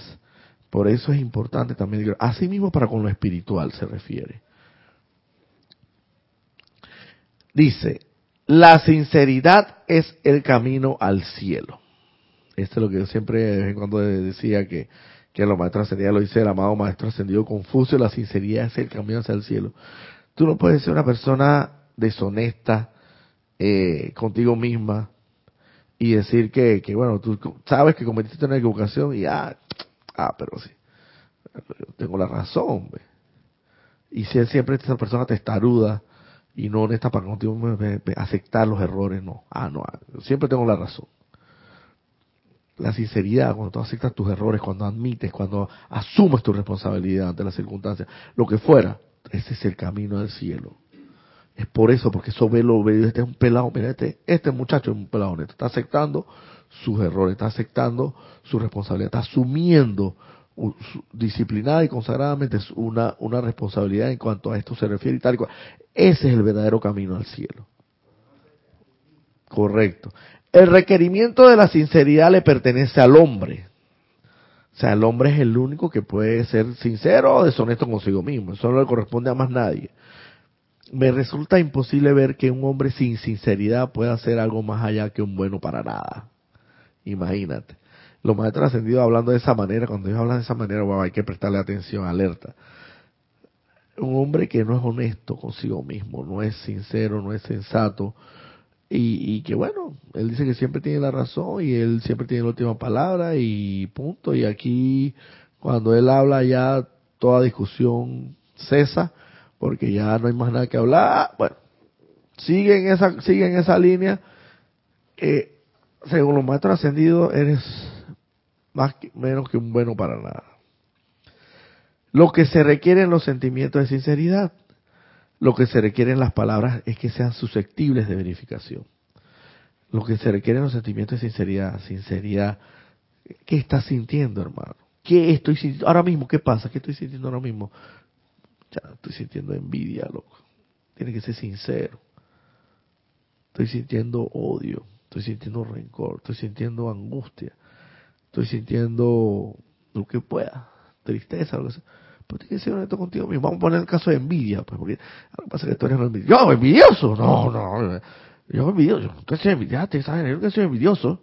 [SPEAKER 1] por eso es importante también, así mismo para con lo espiritual se refiere. Dice, la sinceridad es el camino al cielo. Este es lo que yo siempre de vez en cuando decía que, que los maestros ascendidos lo dice el amado maestro ascendido Confucio, la sinceridad es el camino hacia el cielo. Tú no puedes ser una persona deshonesta eh, contigo misma y decir que, que, bueno, tú sabes que cometiste una equivocación y ah, ah pero sí, yo tengo la razón. Y si siempre esa persona testaruda y no honesta para contigo aceptar los errores, no, ah, no, siempre tengo la razón. La sinceridad, cuando tú aceptas tus errores, cuando admites, cuando asumes tu responsabilidad ante las circunstancias, lo que fuera, ese es el camino del cielo. Es por eso, porque eso ve lo ve, este es un pelado, mira, este, este muchacho es un pelado honesto, está aceptando sus errores, está aceptando su responsabilidad, está asumiendo disciplinada y consagradamente una, una responsabilidad en cuanto a esto se refiere y tal y cual. Ese es el verdadero camino al cielo. Correcto. El requerimiento de la sinceridad le pertenece al hombre. O sea, el hombre es el único que puede ser sincero o deshonesto consigo mismo. Eso no le corresponde a más nadie. Me resulta imposible ver que un hombre sin sinceridad pueda hacer algo más allá que un bueno para nada. Imagínate. Los maestros ascendidos hablando de esa manera, cuando ellos hablan de esa manera, hay que prestarle atención, alerta. Un hombre que no es honesto consigo mismo, no es sincero, no es sensato, y, y, que bueno, él dice que siempre tiene la razón y él siempre tiene la última palabra y punto. Y aquí cuando él habla ya toda discusión cesa porque ya no hay más nada que hablar. Bueno, sigue en esa, sigue en esa línea. Eh, según los maestros ascendidos, eres más menos que un bueno para nada. Lo que se requiere en los sentimientos de sinceridad lo que se requiere en las palabras es que sean susceptibles de verificación. Lo que se requiere en los sentimientos es sinceridad. Sinceridad. ¿Qué estás sintiendo, hermano? ¿Qué estoy sintiendo? Ahora mismo, ¿qué pasa? ¿Qué estoy sintiendo ahora mismo? Ya, estoy sintiendo envidia, loco. Tiene que ser sincero. Estoy sintiendo odio. Estoy sintiendo rencor. Estoy sintiendo angustia. Estoy sintiendo lo que pueda. Tristeza, lo que sea pues tienes que ser honesto contigo mismo. Vamos a poner el caso de envidia, pues, porque lo que pasa que tú eres envidioso. Yo, envidioso. No, no. Yo envidioso. Yo no soy envidioso. Yo no soy envidioso.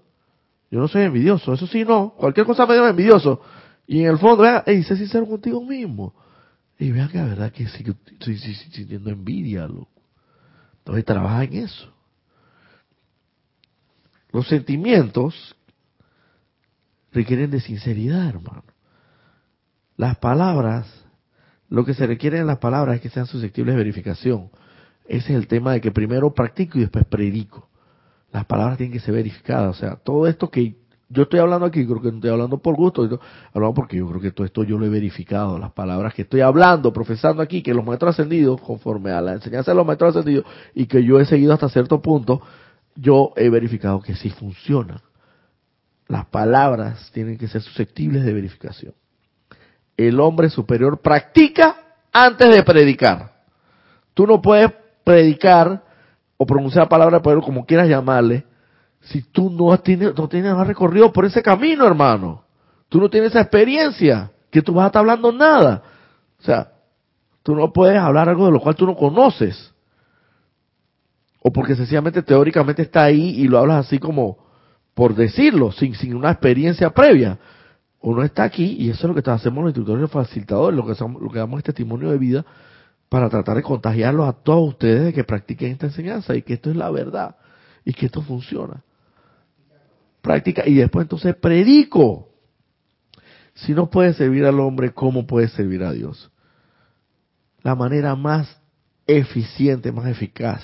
[SPEAKER 1] Yo no soy envidioso. Eso sí, no. Cualquier cosa me llama envidioso. Y en el fondo, vea, hey, sé sincero contigo mismo. Y vea que la verdad que sí, estoy, sintiendo envidia, loco. Entonces trabaja en eso. Los sentimientos requieren de sinceridad, hermano. Las palabras, lo que se requiere en las palabras es que sean susceptibles de verificación. Ese es el tema de que primero practico y después predico. Las palabras tienen que ser verificadas. O sea, todo esto que yo estoy hablando aquí, creo que no estoy hablando por gusto, hablando porque yo creo que todo esto yo lo he verificado. Las palabras que estoy hablando, profesando aquí, que los maestros ascendidos, conforme a la enseñanza de los maestros ascendidos, y que yo he seguido hasta cierto punto, yo he verificado que sí funciona. Las palabras tienen que ser susceptibles de verificación el hombre superior practica antes de predicar. Tú no puedes predicar o pronunciar la palabra de poder como quieras llamarle si tú no tienes, no tienes recorrido por ese camino, hermano. Tú no tienes esa experiencia, que tú vas a estar hablando nada. O sea, tú no puedes hablar algo de lo cual tú no conoces. O porque sencillamente teóricamente está ahí y lo hablas así como por decirlo, sin, sin una experiencia previa uno está aquí y eso es lo que hacemos los instructores los facilitadores, lo que, lo que damos es testimonio de vida para tratar de contagiarlos a todos ustedes de que practiquen esta enseñanza y que esto es la verdad y que esto funciona. Práctica y después entonces predico. Si no puede servir al hombre, ¿cómo puede servir a Dios? La manera más eficiente, más eficaz,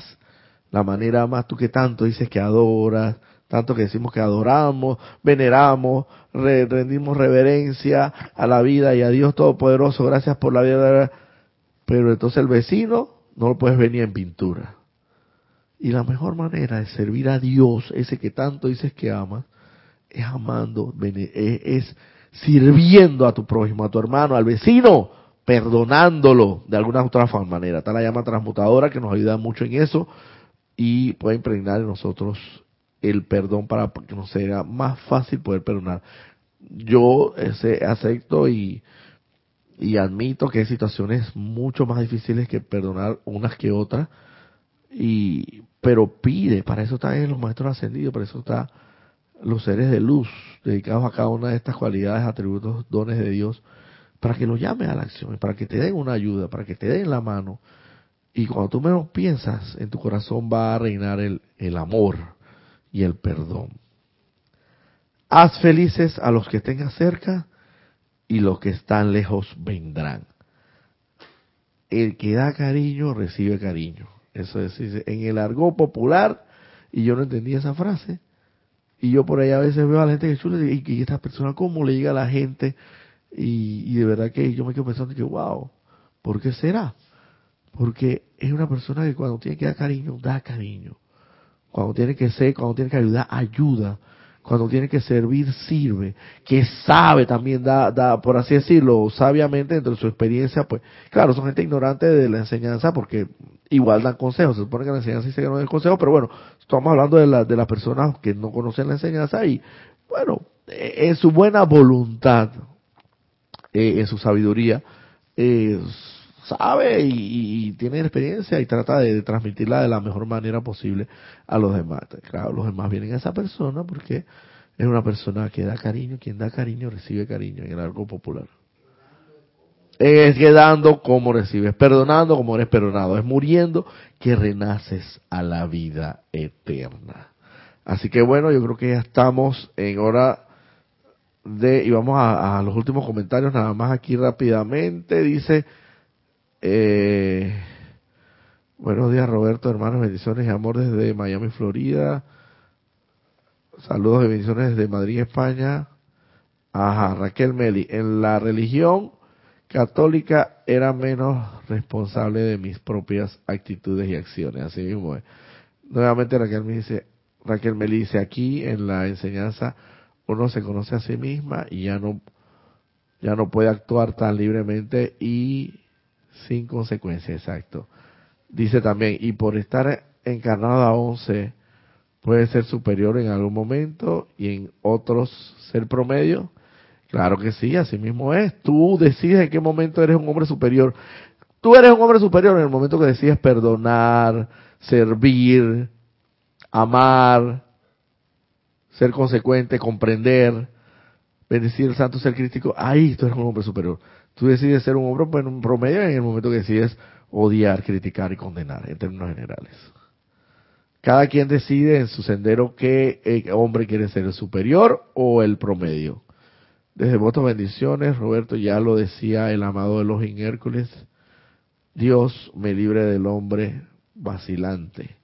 [SPEAKER 1] la manera más tú que tanto dices que adoras, tanto que decimos que adoramos, veneramos, rendimos reverencia a la vida y a Dios Todopoderoso, gracias por la vida. Pero entonces el vecino no lo puedes venir en pintura. Y la mejor manera de servir a Dios, ese que tanto dices que amas, es amando, es sirviendo a tu prójimo, a tu hermano, al vecino, perdonándolo de alguna otra manera. Está la llama transmutadora que nos ayuda mucho en eso y puede impregnar en nosotros el perdón para que nos sea más fácil poder perdonar. Yo ese, acepto y, y admito que hay situaciones mucho más difíciles que perdonar unas que otras, y, pero pide, para eso está en los maestros ascendidos, para eso está los seres de luz dedicados a cada una de estas cualidades, atributos, dones de Dios, para que lo llames a la acción, para que te den una ayuda, para que te den la mano. Y cuando tú menos piensas, en tu corazón va a reinar el, el amor y el perdón. Haz felices a los que tengas cerca y los que están lejos vendrán. El que da cariño recibe cariño. Eso es, en el argot popular, y yo no entendía esa frase, y yo por ahí a veces veo a la gente que chula y, y esta persona cómo le llega a la gente, y, de verdad que yo me quedo pensando que, wow, ¿por qué será? Porque es una persona que cuando tiene que dar cariño, da cariño. Cuando tiene que ser, cuando tiene que ayudar, ayuda. Cuando tiene que servir, sirve, que sabe también, da, da, por así decirlo, sabiamente dentro de su experiencia, pues, claro, son gente ignorante de la enseñanza porque igual dan consejos, se supone que la enseñanza dice que no es el consejo, pero bueno, estamos hablando de, la, de las personas que no conocen la enseñanza y, bueno, e, en su buena voluntad, eh, en su sabiduría, eh, sabe y, tiene experiencia y trata de, transmitirla de la mejor manera posible a los demás. Claro, los demás vienen a esa persona porque es una persona que da cariño, quien da cariño recibe cariño en el algo popular. Es quedando como recibes, perdonando como eres perdonado, es muriendo que renaces a la vida eterna. Así que bueno, yo creo que ya estamos en hora de, y vamos a los últimos comentarios nada más aquí rápidamente, dice, eh, buenos días Roberto, hermanos, bendiciones y amor desde Miami, Florida. Saludos y bendiciones desde Madrid, España. Ajá, Raquel Meli. En la religión católica era menos responsable de mis propias actitudes y acciones. Así mismo es. Nuevamente Raquel me dice, Raquel Meli dice, aquí en la enseñanza uno se conoce a sí misma y ya no, ya no puede actuar tan libremente y sin consecuencia, exacto. Dice también, y por estar encarnado a 11, puede ser superior en algún momento y en otros ser promedio. Claro que sí, así mismo es. Tú decides en qué momento eres un hombre superior. Tú eres un hombre superior en el momento que decides perdonar, servir, amar, ser consecuente, comprender, bendecir el santo ser crítico. Ahí tú eres un hombre superior. Tú decides ser un hombre en promedio en el momento que decides odiar, criticar y condenar, en términos generales. Cada quien decide en su sendero qué eh, hombre quiere ser, el superior o el promedio. Desde votos bendiciones, Roberto ya lo decía el amado de los Hércules, Dios me libre del hombre vacilante,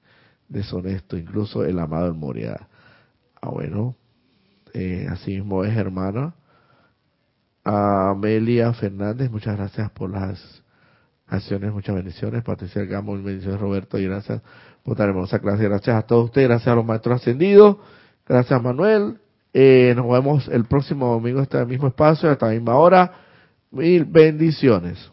[SPEAKER 1] deshonesto, incluso el amado del Moria. Ah, bueno, eh, así mismo es, hermana. Amelia Fernández, muchas gracias por las acciones, muchas bendiciones. Patricia Gamo, bendiciones Roberto, y gracias por tan hermosa clase. Gracias a todos ustedes, gracias a los maestros ascendidos, gracias Manuel. Eh, nos vemos el próximo domingo este mismo espacio, a esta misma hora. Mil bendiciones.